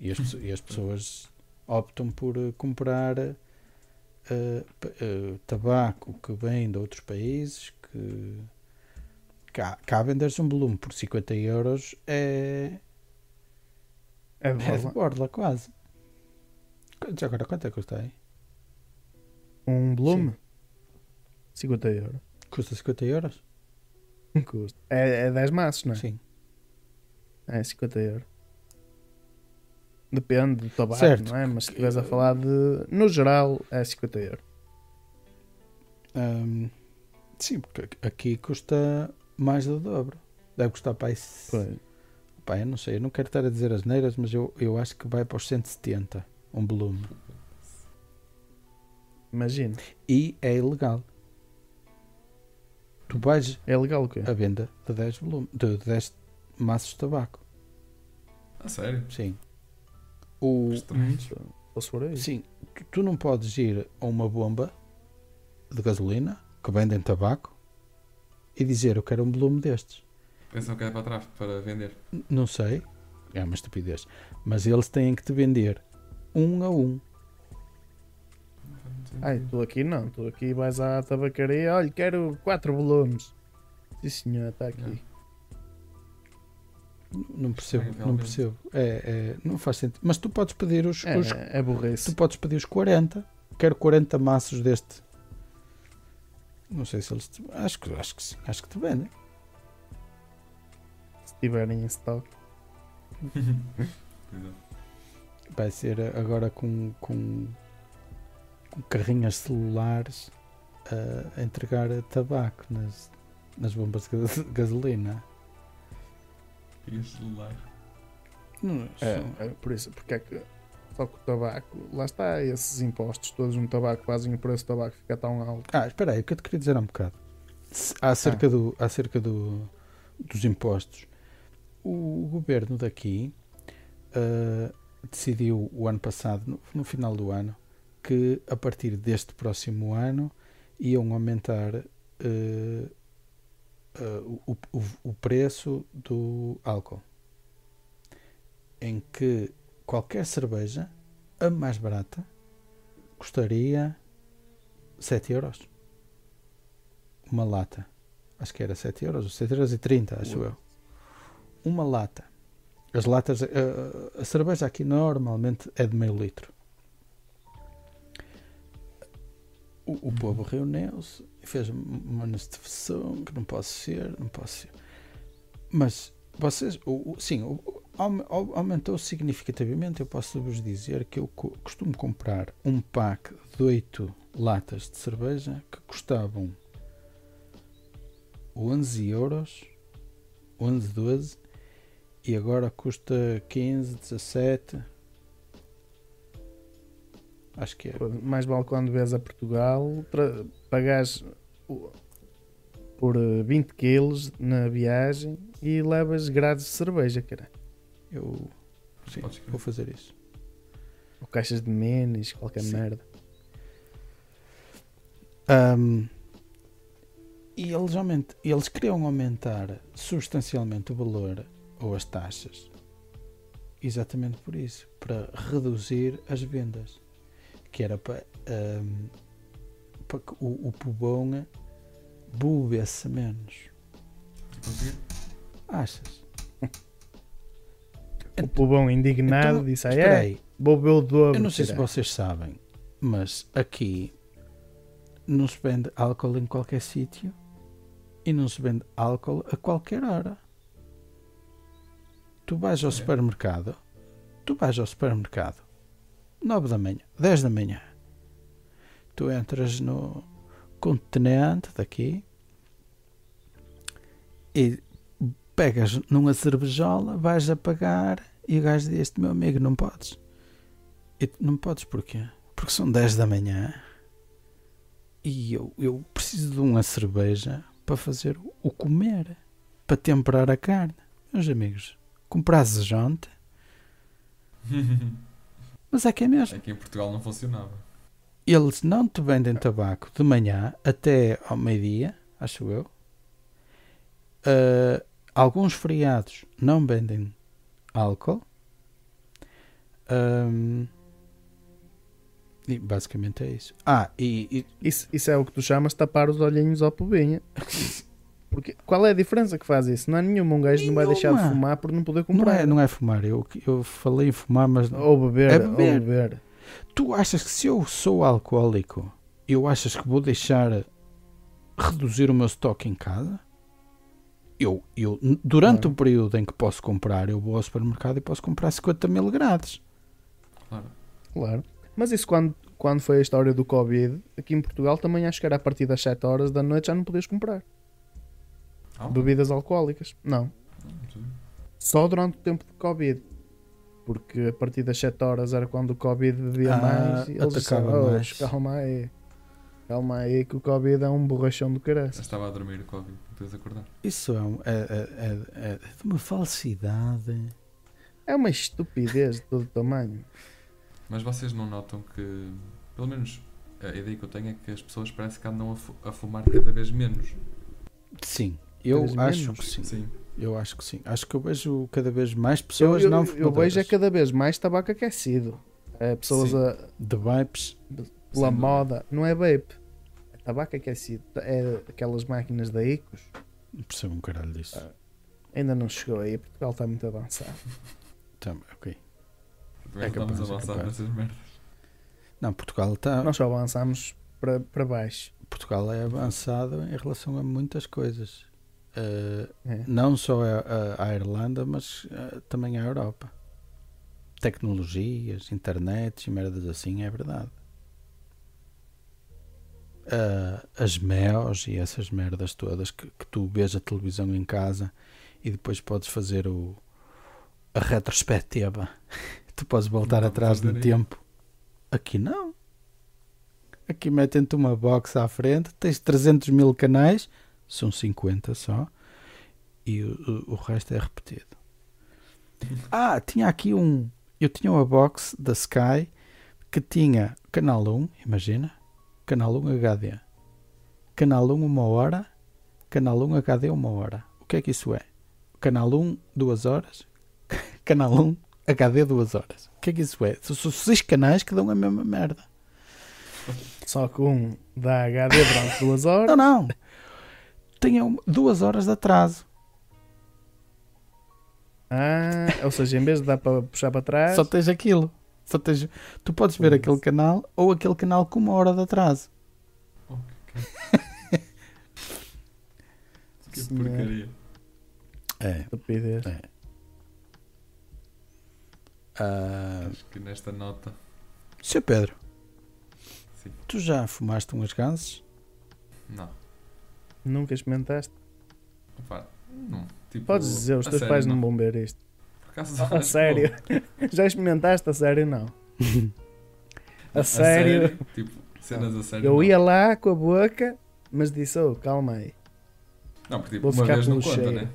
Speaker 2: E as, e as pessoas optam por eh, comprar pa- eh, tabaco que vem de outros países que cá, cá vender-se um volume por 50 euros é,
Speaker 1: É de
Speaker 2: é de
Speaker 1: borla.
Speaker 2: borla quase. Já agora quanto é que custa aí?
Speaker 1: Um volume? 50 euros.
Speaker 2: Custa 50 euros?
Speaker 1: Custa. É, é 10 maços, não é?
Speaker 2: Sim.
Speaker 1: É 50 euros. Depende do tabaco,
Speaker 2: Certo.
Speaker 1: não é? Mas se estiveres a falar de. No geral, é 50 euros.
Speaker 2: Ahm, sim, porque aqui- custa mais do dobro. Deve custar para aí. se-
Speaker 1: Pois.
Speaker 2: Pá, eu não sei, eu não quero estar a dizer as neiras, mas eu, eu acho que vai para os 170 um volume.
Speaker 1: Imagina.
Speaker 2: E é ilegal. Tu vais
Speaker 1: É legal o quê?
Speaker 2: a venda de 10 volume, de 10 maços de tabaco.
Speaker 3: A sério?
Speaker 2: Sim. O,
Speaker 3: Estranho.
Speaker 1: Aí.
Speaker 2: sim, tu, tu não podes ir a uma bomba de gasolina que vendem tabaco e dizer eu quero um volume destes.
Speaker 3: Pensam que é para trás para vender.
Speaker 2: N- Não sei, é uma estupidez. Mas eles têm que te vender um a um.
Speaker 1: Ai, tu aqui não. Tu aqui vais à tabacaria. Olha, quero 4 volumes. Sim, senhor, está aqui.
Speaker 3: Não.
Speaker 2: Não percebo, não percebo. É, é, não faz sentido. Mas tu podes pedir os,
Speaker 1: É,
Speaker 2: os-
Speaker 1: é burrice.
Speaker 2: tu podes pedir os 40. Quero 40 maços deste. Não sei se eles acho que acho que sim, acho que te vendem.
Speaker 1: Se tiverem em stock.
Speaker 3: Exato.
Speaker 2: Vai ser agora com, com, com carrinhas celulares a entregar tabaco nas, nas bombas de gas- gasolina.
Speaker 3: O celular.
Speaker 2: Não,
Speaker 1: É,
Speaker 2: são-
Speaker 1: é por isso. Porque é que. Só que o tabaco. Lá está. Esses impostos todos no tabaco fazem o preço do tabaco ficar tão alto.
Speaker 2: Ah, espera aí, o que eu te queria dizer há um bocado. Acerca,
Speaker 1: Ah.
Speaker 2: do, acerca do, dos impostos. O governo daqui ah, decidiu o ano passado, no, no final do ano, que a partir deste próximo ano iam aumentar ah, ah, o, o, o preço do álcool. Em que qualquer cerveja, a mais barata, custaria 7 euros. Uma lata. Acho que era 7 euros, ou 7 euros e 30, acho eu. Uma lata. As latas, a, a cerveja aqui normalmente é de meio litro. O, o povo reuniu-se e fez uma manifestação que não posso ser, não posso ser. Mas vocês, o, o- sim, o- aumentou significativamente. Eu posso vos dizer que eu co- costumo comprar um pack de 8 latas de cerveja que custavam 11 euros, 11, 12, e agora custa 15, 17. Acho que é.
Speaker 1: Mais vale quando vês a Portugal tra- pagares por eh, 20 quilos na viagem e levas grades de cerveja, cara.
Speaker 2: Eu sim, vou fazer isso.
Speaker 1: Ou caixas de menis, qualquer
Speaker 2: Sim.
Speaker 1: merda.
Speaker 2: Ahm, e eles, aument, eles queriam aumentar substancialmente o valor ou as taxas exatamente por isso para reduzir as vendas que era para, ahm, para que o, o pubão bebesse menos achas?
Speaker 1: O pulbão indignado
Speaker 2: Então,
Speaker 1: disse: ah, é,
Speaker 2: aí,
Speaker 1: vou beber o dobro.
Speaker 2: eu não sei se
Speaker 1: será?"
Speaker 2: vocês sabem mas aqui não se vende álcool em qualquer sítio e não se vende álcool a qualquer hora. Tu vais ao
Speaker 3: É.
Speaker 2: supermercado, tu vais ao supermercado, 9 da manhã, 10 da manhã. Tu entras no continente daqui e pegas numa cervejola, vais a pagar e o gajo diz meu amigo, não podes. E não podes porquê? Porque são 10 da manhã e eu, eu preciso de uma cerveja para fazer o comer, para temperar a carne. Meus amigos, comprases jonte, mas é que é mesmo.
Speaker 3: Aqui em Portugal não funcionava.
Speaker 2: Eles não te vendem tabaco de manhã até ao meio-dia, acho eu. Ah, alguns feriados não vendem álcool. Ahm, e basicamente é isso. Ah, e, e
Speaker 1: Isso, isso é o que tu chamas tapar os olhinhos ao pubinha. Porque qual é a diferença que faz isso? Não é nenhuma. Um gajo não vai deixar de fumar por não poder
Speaker 2: não,
Speaker 1: comprar.
Speaker 2: é, não é fumar. Eu, eu falei em fumar, mas
Speaker 1: Ou beber,
Speaker 2: É beber.
Speaker 1: ou beber.
Speaker 2: Tu achas que se eu sou alcoólico, eu achas que vou deixar reduzir o meu estoque em casa? Eu, eu durante
Speaker 1: Claro.
Speaker 2: o período em que posso comprar, eu vou ao supermercado e posso comprar 50 mil grades.
Speaker 3: Claro.
Speaker 1: Claro. Mas isso quando, quando foi a história do Covid, aqui em Portugal também acho que era a partir das 7 horas da noite já não podias comprar
Speaker 3: Ah,
Speaker 1: bebidas alcoólicas. Não. Só durante o tempo de Covid. Porque a partir das 7 horas era quando o Covid bebia
Speaker 2: Ah,
Speaker 1: mais e eles
Speaker 2: atacava
Speaker 1: disseram, "Oh,
Speaker 2: mais."
Speaker 1: Calma aí. Que o Covid é um borrachão do
Speaker 3: Eu
Speaker 1: caraças.
Speaker 3: estava a dormir o Covid, não tens acordar.
Speaker 2: Isso é, um- é, é- é- é de uma falsidade.
Speaker 1: É uma estupidez de todo tamanho.
Speaker 3: Mas vocês não notam que, pelo menos a ideia que eu tenho é que as pessoas parece que andam a, fu- a fumar cada vez menos.
Speaker 2: Sim, eu
Speaker 1: Cada
Speaker 2: acho
Speaker 1: menos.
Speaker 2: que sim.
Speaker 3: Sim.
Speaker 2: Eu acho que sim. Acho que eu vejo cada vez mais
Speaker 1: Eu,
Speaker 2: pessoas
Speaker 1: eu,
Speaker 2: não
Speaker 1: eu
Speaker 2: fumadoras.
Speaker 1: vejo é cada vez mais tabaco aquecido. É, pessoas
Speaker 3: Sim.
Speaker 1: a,
Speaker 2: De vapes.
Speaker 1: pela
Speaker 3: Sem dúvida.
Speaker 1: moda. Não é vape. É tabaco aquecido. É aquelas máquinas da Icos.
Speaker 2: Não percebo um caralho disso.
Speaker 1: Ah. Ainda não chegou aí. Portugal está muito avançado.
Speaker 2: Também, ok.
Speaker 3: Também
Speaker 2: É
Speaker 3: estamos
Speaker 2: é
Speaker 3: a avançar
Speaker 2: capaz.
Speaker 3: nessas merdas.
Speaker 2: Não, Portugal está.
Speaker 1: Nós só avançamos para, para baixo.
Speaker 2: Portugal é avançado em relação a muitas coisas. Eh,
Speaker 1: É.
Speaker 2: não só a, a- a Irlanda, mas eh, também a Europa. Tecnologias, internet e merdas assim, é verdade. Eh, as MEOs e essas merdas todas que, que tu vês a televisão em casa e depois podes fazer o, a retrospectiva. tu podes voltar
Speaker 3: Não
Speaker 2: atrás no tempo. Aqui não. Aqui metem-te uma box à frente, tens 300 mil canais, são 50 só, e o- o resto é repetido. Ah, tinha aqui um. Eu tinha uma box da Sky que tinha canal 1, imagina, canal 1 HD, canal 1 uma hora, canal 1 HD uma hora. O que é que isso é? Canal 1 duas horas, canal 1 HD duas horas. O que é que isso é? São seis canais que dão a mesma merda.
Speaker 1: Só que um dá HD durante duas horas.
Speaker 2: Não, não. Tinha duas horas de atraso.
Speaker 1: Ah, ou seja, em vez de dar para puxar para trás,
Speaker 2: Só tens aquilo. Só tens, tu podes ver aquele canal ou aquele canal com uma hora de atraso.
Speaker 3: Que,
Speaker 1: Senhor.
Speaker 3: porcaria.
Speaker 2: É.
Speaker 1: estupidez.
Speaker 2: É. Ah,
Speaker 3: Acho que nesta nota.
Speaker 2: Seu Pedro,
Speaker 3: Sim.
Speaker 2: tu já fumaste umas ganses?
Speaker 3: Não.
Speaker 1: Nunca experimentaste?
Speaker 3: Opa, não. Tipo,
Speaker 1: Podes dizer, os
Speaker 3: a
Speaker 1: teus
Speaker 3: sério,
Speaker 1: pais não vão ver isto.
Speaker 3: Acaso,
Speaker 1: A sério? Já experimentaste? A sério, não. A
Speaker 3: A
Speaker 1: sério?
Speaker 3: Tipo, cenas a sério.
Speaker 1: Eu
Speaker 3: não.
Speaker 1: ia lá com a boca, mas disse, oh, calma aí.
Speaker 3: Não, porque tipo,
Speaker 1: Vou
Speaker 3: uma vez não conta,
Speaker 1: cheiro.
Speaker 3: né?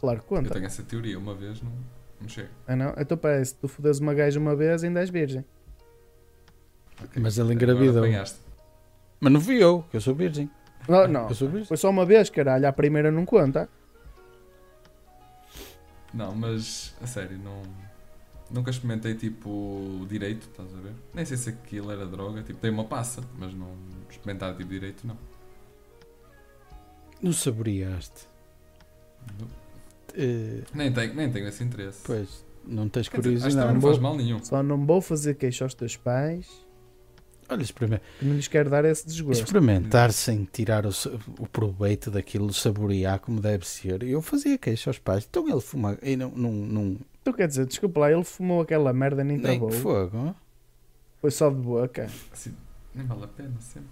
Speaker 1: Claro que
Speaker 3: Eu
Speaker 1: conta.
Speaker 3: tenho essa teoria, uma vez não, não chega.
Speaker 1: Ah não? Então parece, se tu fodes uma gaja uma vez, ainda és virgem.
Speaker 3: Ok.
Speaker 2: Mas ele
Speaker 3: apanhaste.
Speaker 2: Mas não fui eu, que eu sou virgem.
Speaker 1: Não, não.
Speaker 2: Eu sou virgem.
Speaker 1: Foi só uma vez, caralho. A primeira não conta.
Speaker 3: Não, mas a sério, não. Nunca experimentei tipo direito, estás a ver? Nem sei se aquilo era droga, tipo, tem uma passa, mas não experimentar tipo direito não.
Speaker 2: Não saboreaste. Eh,
Speaker 3: Nem tenho, nem tenho esse interesse.
Speaker 2: pois, não tens
Speaker 3: Quer dizer,
Speaker 2: curiosidade.
Speaker 3: não
Speaker 1: vou-
Speaker 3: faz mal nenhum.
Speaker 1: Só não vou fazer queixa aos teus pais.
Speaker 2: Olha, experime-
Speaker 1: Que não lhes quero dar esse desgosto.
Speaker 2: experimentar sem tirar o, o proveito daquilo, saborear como deve ser. Eu fazia queixa aos pais. Então ele fuma e não, não, não
Speaker 1: Tu quer dizer, desculpa lá, ele fumou aquela merda nem
Speaker 2: nem
Speaker 1: travou.
Speaker 2: fogo.
Speaker 1: Foi só de boca.
Speaker 3: Assim, nem vale a pena sempre.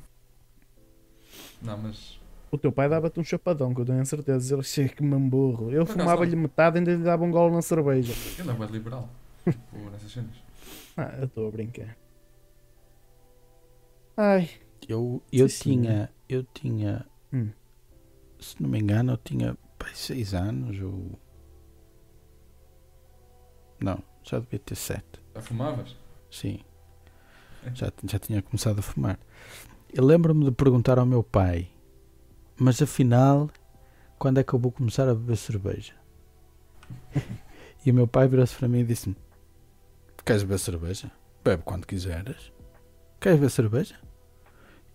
Speaker 3: Não, mas.
Speaker 1: O teu pai dava-te um chapadão, que eu tenho a certeza. Ele chega que me burro. Eu
Speaker 3: Por acaso
Speaker 1: fumava-lhe metade e ainda lhe dava um golo na cerveja.
Speaker 3: Ele é bem liberal. tipo, nessas cenas.
Speaker 1: Ah, eu estou a brincar. Ai,
Speaker 2: Eu, eu
Speaker 1: Sim,
Speaker 2: tinha, eu tinha,
Speaker 1: Hum.
Speaker 2: se não me engano, eu tinha pai, seis anos ou não, já devia ter sete.
Speaker 3: Já fumavas?
Speaker 2: Sim. Já, já tinha começado a fumar. Eu lembro-me de perguntar ao meu pai, mas afinal, quando é que eu vou começar a beber cerveja? e o meu pai virou-se para mim e disse-me: Queres beber cerveja? Bebe quando quiseres. Queres beber cerveja?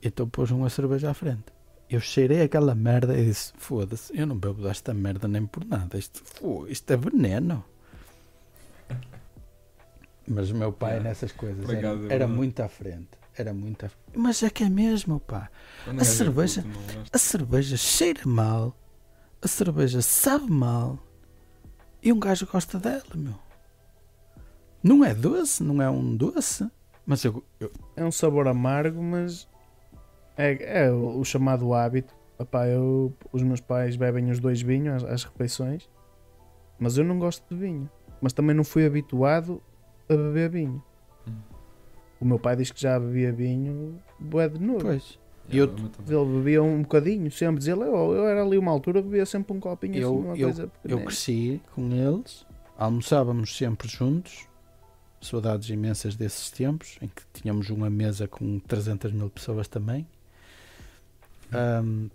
Speaker 2: Então pôs uma cerveja à frente. Eu cheirei aquela merda e disse: Foda-se, eu não bebo desta merda nem por nada. Isto, fô, isto é veneno. Mas o meu pai
Speaker 3: É,
Speaker 2: nessas coisas era,
Speaker 3: acaso é
Speaker 2: era muito à frente. Era muito à frente. Mas é que é mesmo, pá. A cerveja-
Speaker 3: puto, gosta.
Speaker 2: A cerveja cheira mal. A cerveja sabe mal. E um gajo gosta dela, meu. Não é doce, não é um doce. Mas eu, eu-
Speaker 1: é um sabor amargo, mas é, é o, o chamado hábito. Epá, eu, os meus pais bebem os dois vinhos às, às refeições, mas eu não gosto de vinho. Mas também não fui habituado a beber vinho.
Speaker 3: Hum.
Speaker 1: O meu pai diz que já bebia vinho bué de novo.
Speaker 2: pois.
Speaker 3: Yeah,
Speaker 2: eu-
Speaker 3: também.
Speaker 1: Ele bebia um bocadinho, sempre dizia ele, eu, eu era ali uma altura, bebia sempre um copinho
Speaker 2: Eu-
Speaker 1: assim, uma
Speaker 2: eu-
Speaker 1: coisa
Speaker 2: Eu cresci com eles, almoçávamos sempre juntos. Saudades imensas desses tempos em que tínhamos uma mesa com 300 mil pessoas também. Ahm,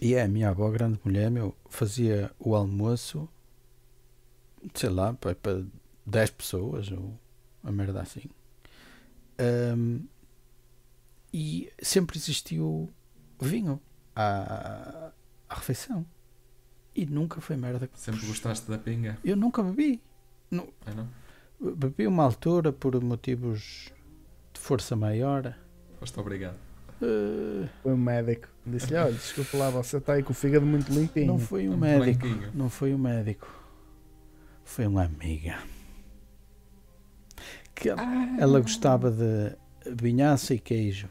Speaker 2: e é, a minha avó, grande mulher, meu, fazia o almoço, sei lá, para, para 10 pessoas ou uma merda assim. Ahm, e sempre existiu vinho à, à refeição. E nunca foi merda.
Speaker 3: Sempre gostaste da pinga?
Speaker 2: Eu nunca bebi.
Speaker 3: É não?
Speaker 2: Bebi uma altura por motivos de força maior.
Speaker 3: Foste obrigado.
Speaker 2: Eh,
Speaker 1: Foi um médico. Disse-lhe, olha, desculpa lá, você está aí com o fígado muito limpinho.
Speaker 2: não foi um
Speaker 3: Um
Speaker 2: médico. Não foi um médico. Foi uma amiga. Que ela,
Speaker 1: Ah.
Speaker 2: ela gostava de vinhaça e queijo.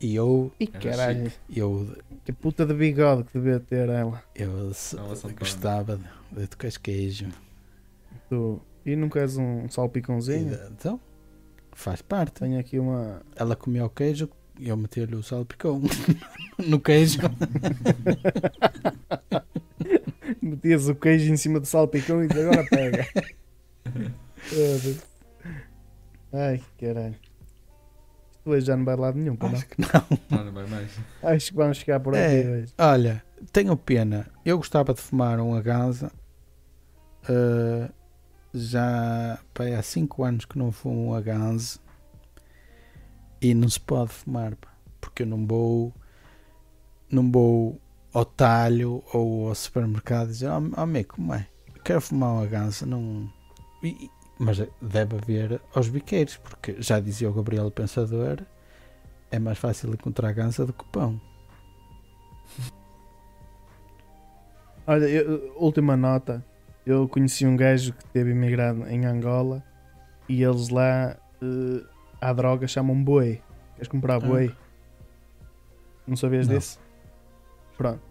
Speaker 2: E eu,
Speaker 3: Era
Speaker 1: caralho,
Speaker 2: eu,
Speaker 1: que puta de bigode que devia ter ela.
Speaker 2: eu
Speaker 3: Ela só
Speaker 2: gostava de, de queijo queijo.
Speaker 1: Tu. E não queres um
Speaker 2: E
Speaker 1: salpicãozinho?
Speaker 2: de- então, faz parte.
Speaker 1: Tenho aqui uma.
Speaker 2: Ela comia o queijo e eu metia-lhe o salpicão no queijo.
Speaker 1: Metias o queijo em cima do salpicão e agora pega. Ai, caralho. Isto hoje já não vai de lado nenhum, não?
Speaker 2: Acho que não.
Speaker 3: Não, não vai mais.
Speaker 1: Acho que vamos chegar por aqui
Speaker 2: É.
Speaker 1: hoje.
Speaker 2: Olha, tenho pena. Eu gostava de fumar um Aganza. Uh, já pá, há 5 anos que não fumo um Aganza. E não se pode fumar, porque eu não vou, não vou ao talho ou ao supermercado dizer: Oh, oh amigo, como é? Quero fumar um Aganza. Não... E- e- mas deve haver aos biqueiros, porque já dizia o Gabriel Pensador: é mais fácil encontrar ganza do que pão.
Speaker 1: Olha, eu- última nota. Eu conheci um gajo que teve imigrado em Angola e eles lá eh, à droga chamam boi. Queres comprar boi? Não sabias
Speaker 2: Não.
Speaker 1: disso? Pronto.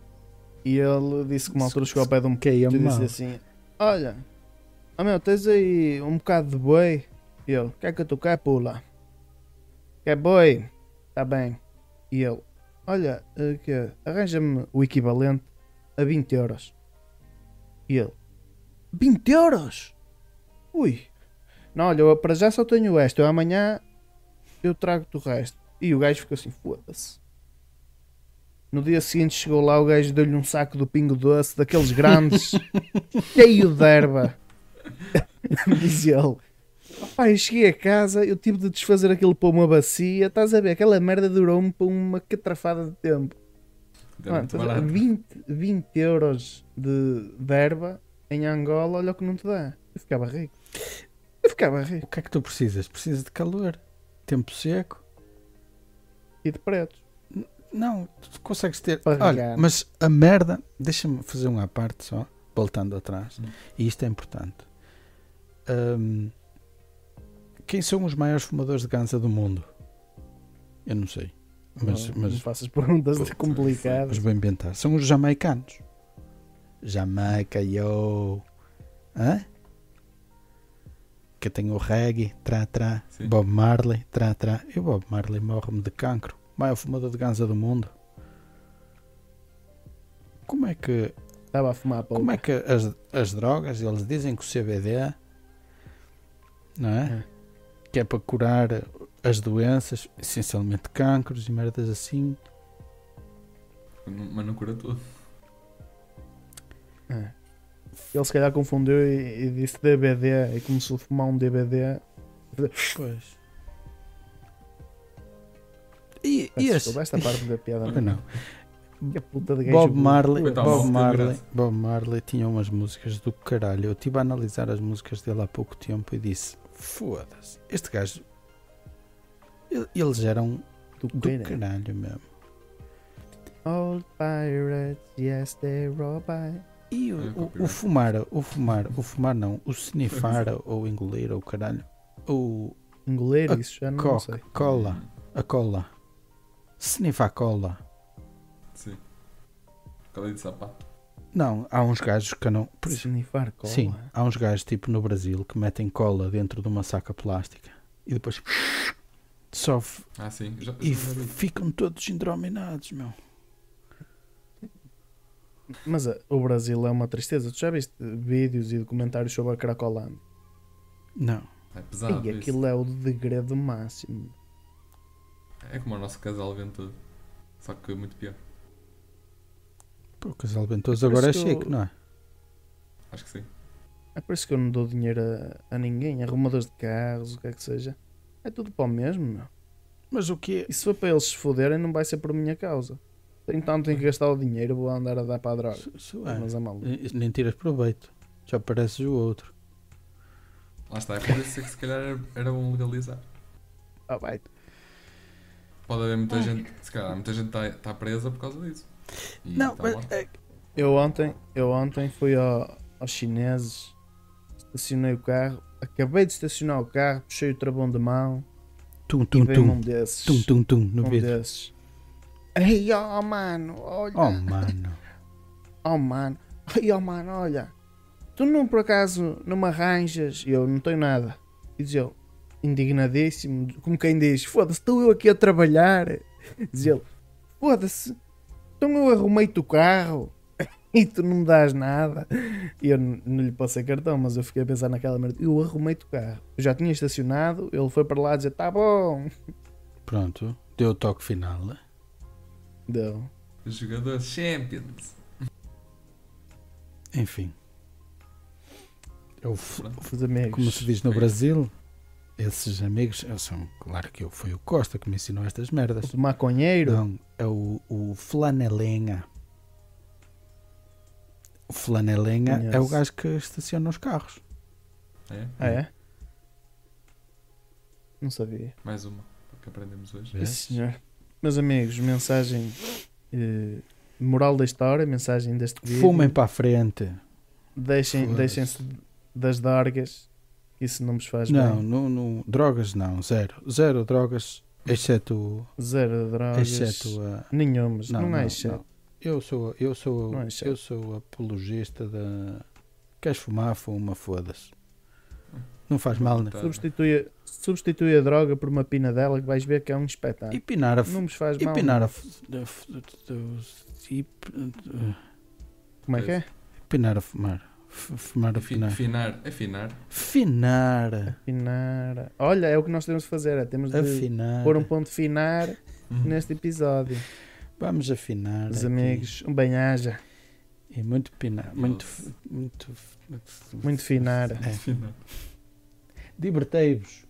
Speaker 1: E ele disse que uma altura chegou ao pé de um
Speaker 2: Que é
Speaker 1: e disse assim: Olha, oh meu, tens aí um bocado de boi? E ele: Quer que tu quer, pula? Quer boi? Tá bem. E ele: Olha, eh, que arranja-me o equivalente a 20 euros. E ele: 20 euros? Ui. Não, olha, eu para já só tenho esta. Eu amanhã eu trago-te o resto. E o gajo ficou assim, foda-se. No dia seguinte chegou lá, o gajo deu-lhe um saco do pingo doce, daqueles grandes, cheio de erva. Dizia ele. Eu cheguei a casa, eu tive de desfazer aquilo para uma bacia. Estás a ver? Aquela merda durou-me para uma catrafada de tempo. Mano,
Speaker 3: muito
Speaker 1: estás a ver?
Speaker 3: barato.
Speaker 1: 20, 20 euros de, de erva em Angola, olha o que não te dá. Eu ficava rico. Eu ficava
Speaker 2: O
Speaker 1: rico.
Speaker 2: que é que tu precisas? Precisas de calor, tempo seco.
Speaker 1: E de pretos.
Speaker 2: Não, tu consegues ter.
Speaker 1: Para
Speaker 2: Olha, mas a merda, deixa-me fazer uma à parte só, voltando atrás,
Speaker 3: Hum.
Speaker 2: e isto é importante. Hum, quem são os maiores fumadores de ganza do mundo? Eu não sei, mas,
Speaker 1: não,
Speaker 2: mas,
Speaker 1: não faças perguntas
Speaker 3: Putz,
Speaker 1: complicadas.
Speaker 2: mas vou inventar. São os jamaicanos. Jamaica, yo. Hã? Que tem o reggae, tra, tra.
Speaker 3: Sim.
Speaker 2: Bob Marley, tra, tra. E o Bob Marley morre-me de cancro. Maior fumador de ganza do mundo. Como é que,
Speaker 1: Estava a fumar pouco.
Speaker 2: como é que as, as drogas, eles dizem que o CBD, não é?
Speaker 1: É.
Speaker 2: Que é para curar as doenças, essencialmente cancros e merdas assim.
Speaker 3: Mas não cura tudo.
Speaker 1: É. Ele se calhar confundiu e, e disse DBD e começou a fumar um DBD.
Speaker 2: Pois. E, e
Speaker 1: desculpa, esta parte da piada
Speaker 2: não.
Speaker 1: Que puta de gajo
Speaker 2: Bob. Marley,
Speaker 3: Coitado,
Speaker 2: Bob
Speaker 3: teve
Speaker 2: Marley. Bob Marley tinha umas músicas do caralho. Eu estive a analisar as músicas dele há pouco tempo e disse: Foda-se, este gajo. ele- Eles eram
Speaker 1: Do
Speaker 2: do
Speaker 1: era?
Speaker 2: caralho mesmo.
Speaker 1: Old pirates, yes they rob I.
Speaker 2: E
Speaker 3: É,
Speaker 2: o, o, o fumar, o fumar, o fumar não, o snifar ou engolir ou caralho. O
Speaker 1: Engolir isso já não sei.
Speaker 2: Coca-Cola, a cola. Snifar cola.
Speaker 3: Sim. Cola de sapato.
Speaker 2: Não, há uns gajos que não. Por isso,
Speaker 1: Snifar cola.
Speaker 2: sim, há uns gajos tipo no Brasil que metem cola dentro de uma saca plástica e depois só f-
Speaker 3: Ah, sim. Já,
Speaker 2: e
Speaker 3: já
Speaker 2: ficam todos indrominados, meu.
Speaker 1: Mas uh, o Brasil é uma tristeza. Tu já viste vídeos e documentários sobre a Cracolândia?
Speaker 2: Não.
Speaker 3: É pesado.
Speaker 1: e
Speaker 3: isso.
Speaker 1: aquilo é o degredo máximo.
Speaker 3: É como o nosso casal ventudo. Só que muito pior.
Speaker 2: Pô, o casal ventoso
Speaker 1: É
Speaker 2: agora é
Speaker 1: isso que eu-
Speaker 2: chique, não é?
Speaker 3: Acho que sim.
Speaker 1: É por isso que eu não dou dinheiro a, a ninguém. Arrumadores de carros, o que é que seja. É tudo para o mesmo, meu.
Speaker 2: Mas o que
Speaker 1: E se for para eles se foderem, não vai ser por minha causa. Então tenho que gastar o dinheiro, vou andar a dar para a droga.
Speaker 2: é?
Speaker 1: Mas é maluco.
Speaker 2: Nem tiras proveito. Já pareces o outro.
Speaker 3: Lá está. É por isso que se calhar era, era bom legalizar.
Speaker 1: Ah, vai.
Speaker 3: Pode haver muita gente. Se calhar muita gente está tá presa por causa disso. E
Speaker 2: Não,
Speaker 3: tá
Speaker 2: mas
Speaker 3: lá.
Speaker 2: é,
Speaker 1: Eu ontem, eu ontem fui ao- aos chineses, estacionei o carro, acabei de estacionar o carro, puxei o travão de mão
Speaker 2: tum,
Speaker 1: e
Speaker 2: tum,
Speaker 1: veio um
Speaker 2: tum.
Speaker 1: desses.
Speaker 2: Tum, tum, tum, no
Speaker 1: um
Speaker 2: vidro.
Speaker 1: desses. Ei, oh mano, olha.
Speaker 2: Oh, mano.
Speaker 1: Oh mano, ai oh mano, olha, tu não por acaso não me arranjas? E eu não tenho nada. E diz ele, indignadíssimo, como quem diz: Foda-se, estou eu aqui a trabalhar. Diz ele: Foda-se, então eu arrumei-te o carro e tu não me dás nada. E eu não lhe passei cartão, mas eu fiquei a pensar naquela merda: Eu arrumei-te o carro, eu já tinha estacionado. Ele foi para lá dizer: Tá bom,
Speaker 2: Pronto, deu o toque final.
Speaker 1: Deu.
Speaker 3: Os jogadores Champions.
Speaker 2: Enfim. Eu, f-
Speaker 1: Os amigos.
Speaker 2: como se diz no Brasil, esses amigos são, claro que eu, foi o Costa que me ensinou estas merdas.
Speaker 1: O maconheiro.
Speaker 2: Não, é o, o Flanelenha. O Flanelenha é o gajo que estaciona os carros.
Speaker 3: É?
Speaker 1: Ah, é? Não sabia.
Speaker 3: Mais uma que aprendemos hoje.
Speaker 1: Sim, senhor. Meus amigos, mensagem eh, moral da história, mensagem deste vídeo.
Speaker 2: Fumem para a frente.
Speaker 1: Deixem, deixem-se das dorgas. Isso não vos faz
Speaker 2: Não,
Speaker 1: bem.
Speaker 2: no- drogas não, zero. Zero drogas, exceto,
Speaker 1: Zero drogas.
Speaker 2: exceto a.
Speaker 1: Nenhumas. Não,
Speaker 2: Não,
Speaker 1: há
Speaker 2: não,
Speaker 1: exceto.
Speaker 2: não. Eu sou, eu sou,
Speaker 1: Não é
Speaker 2: eu sou apologista da. Queres fumar? Fuma, foda-se. Não faz mal, né?
Speaker 3: Tá.
Speaker 1: Substitui, substitui a droga por uma pina dela que vais ver que é um espetáculo.
Speaker 2: E pinar a. f-
Speaker 1: Não vos faz
Speaker 2: E
Speaker 1: mal.
Speaker 2: pinar a. a
Speaker 1: Como é que é?
Speaker 2: Pinar a fumar. Fumar,
Speaker 3: Afi-
Speaker 2: afinar.
Speaker 3: Afinar. Afinar.
Speaker 2: Afinar.
Speaker 1: Afinar. Olha, é o que nós temos de fazer. É, temos de
Speaker 2: Afinar.
Speaker 1: pôr um ponto finar
Speaker 3: Uhum.
Speaker 1: neste episódio.
Speaker 2: Vamos afinar.
Speaker 1: Os amigos, um bem-aja.
Speaker 2: E muito pinar. Muito. Muito.
Speaker 1: Muito finar.
Speaker 2: É.
Speaker 3: Afinar.
Speaker 2: Divertei-vos.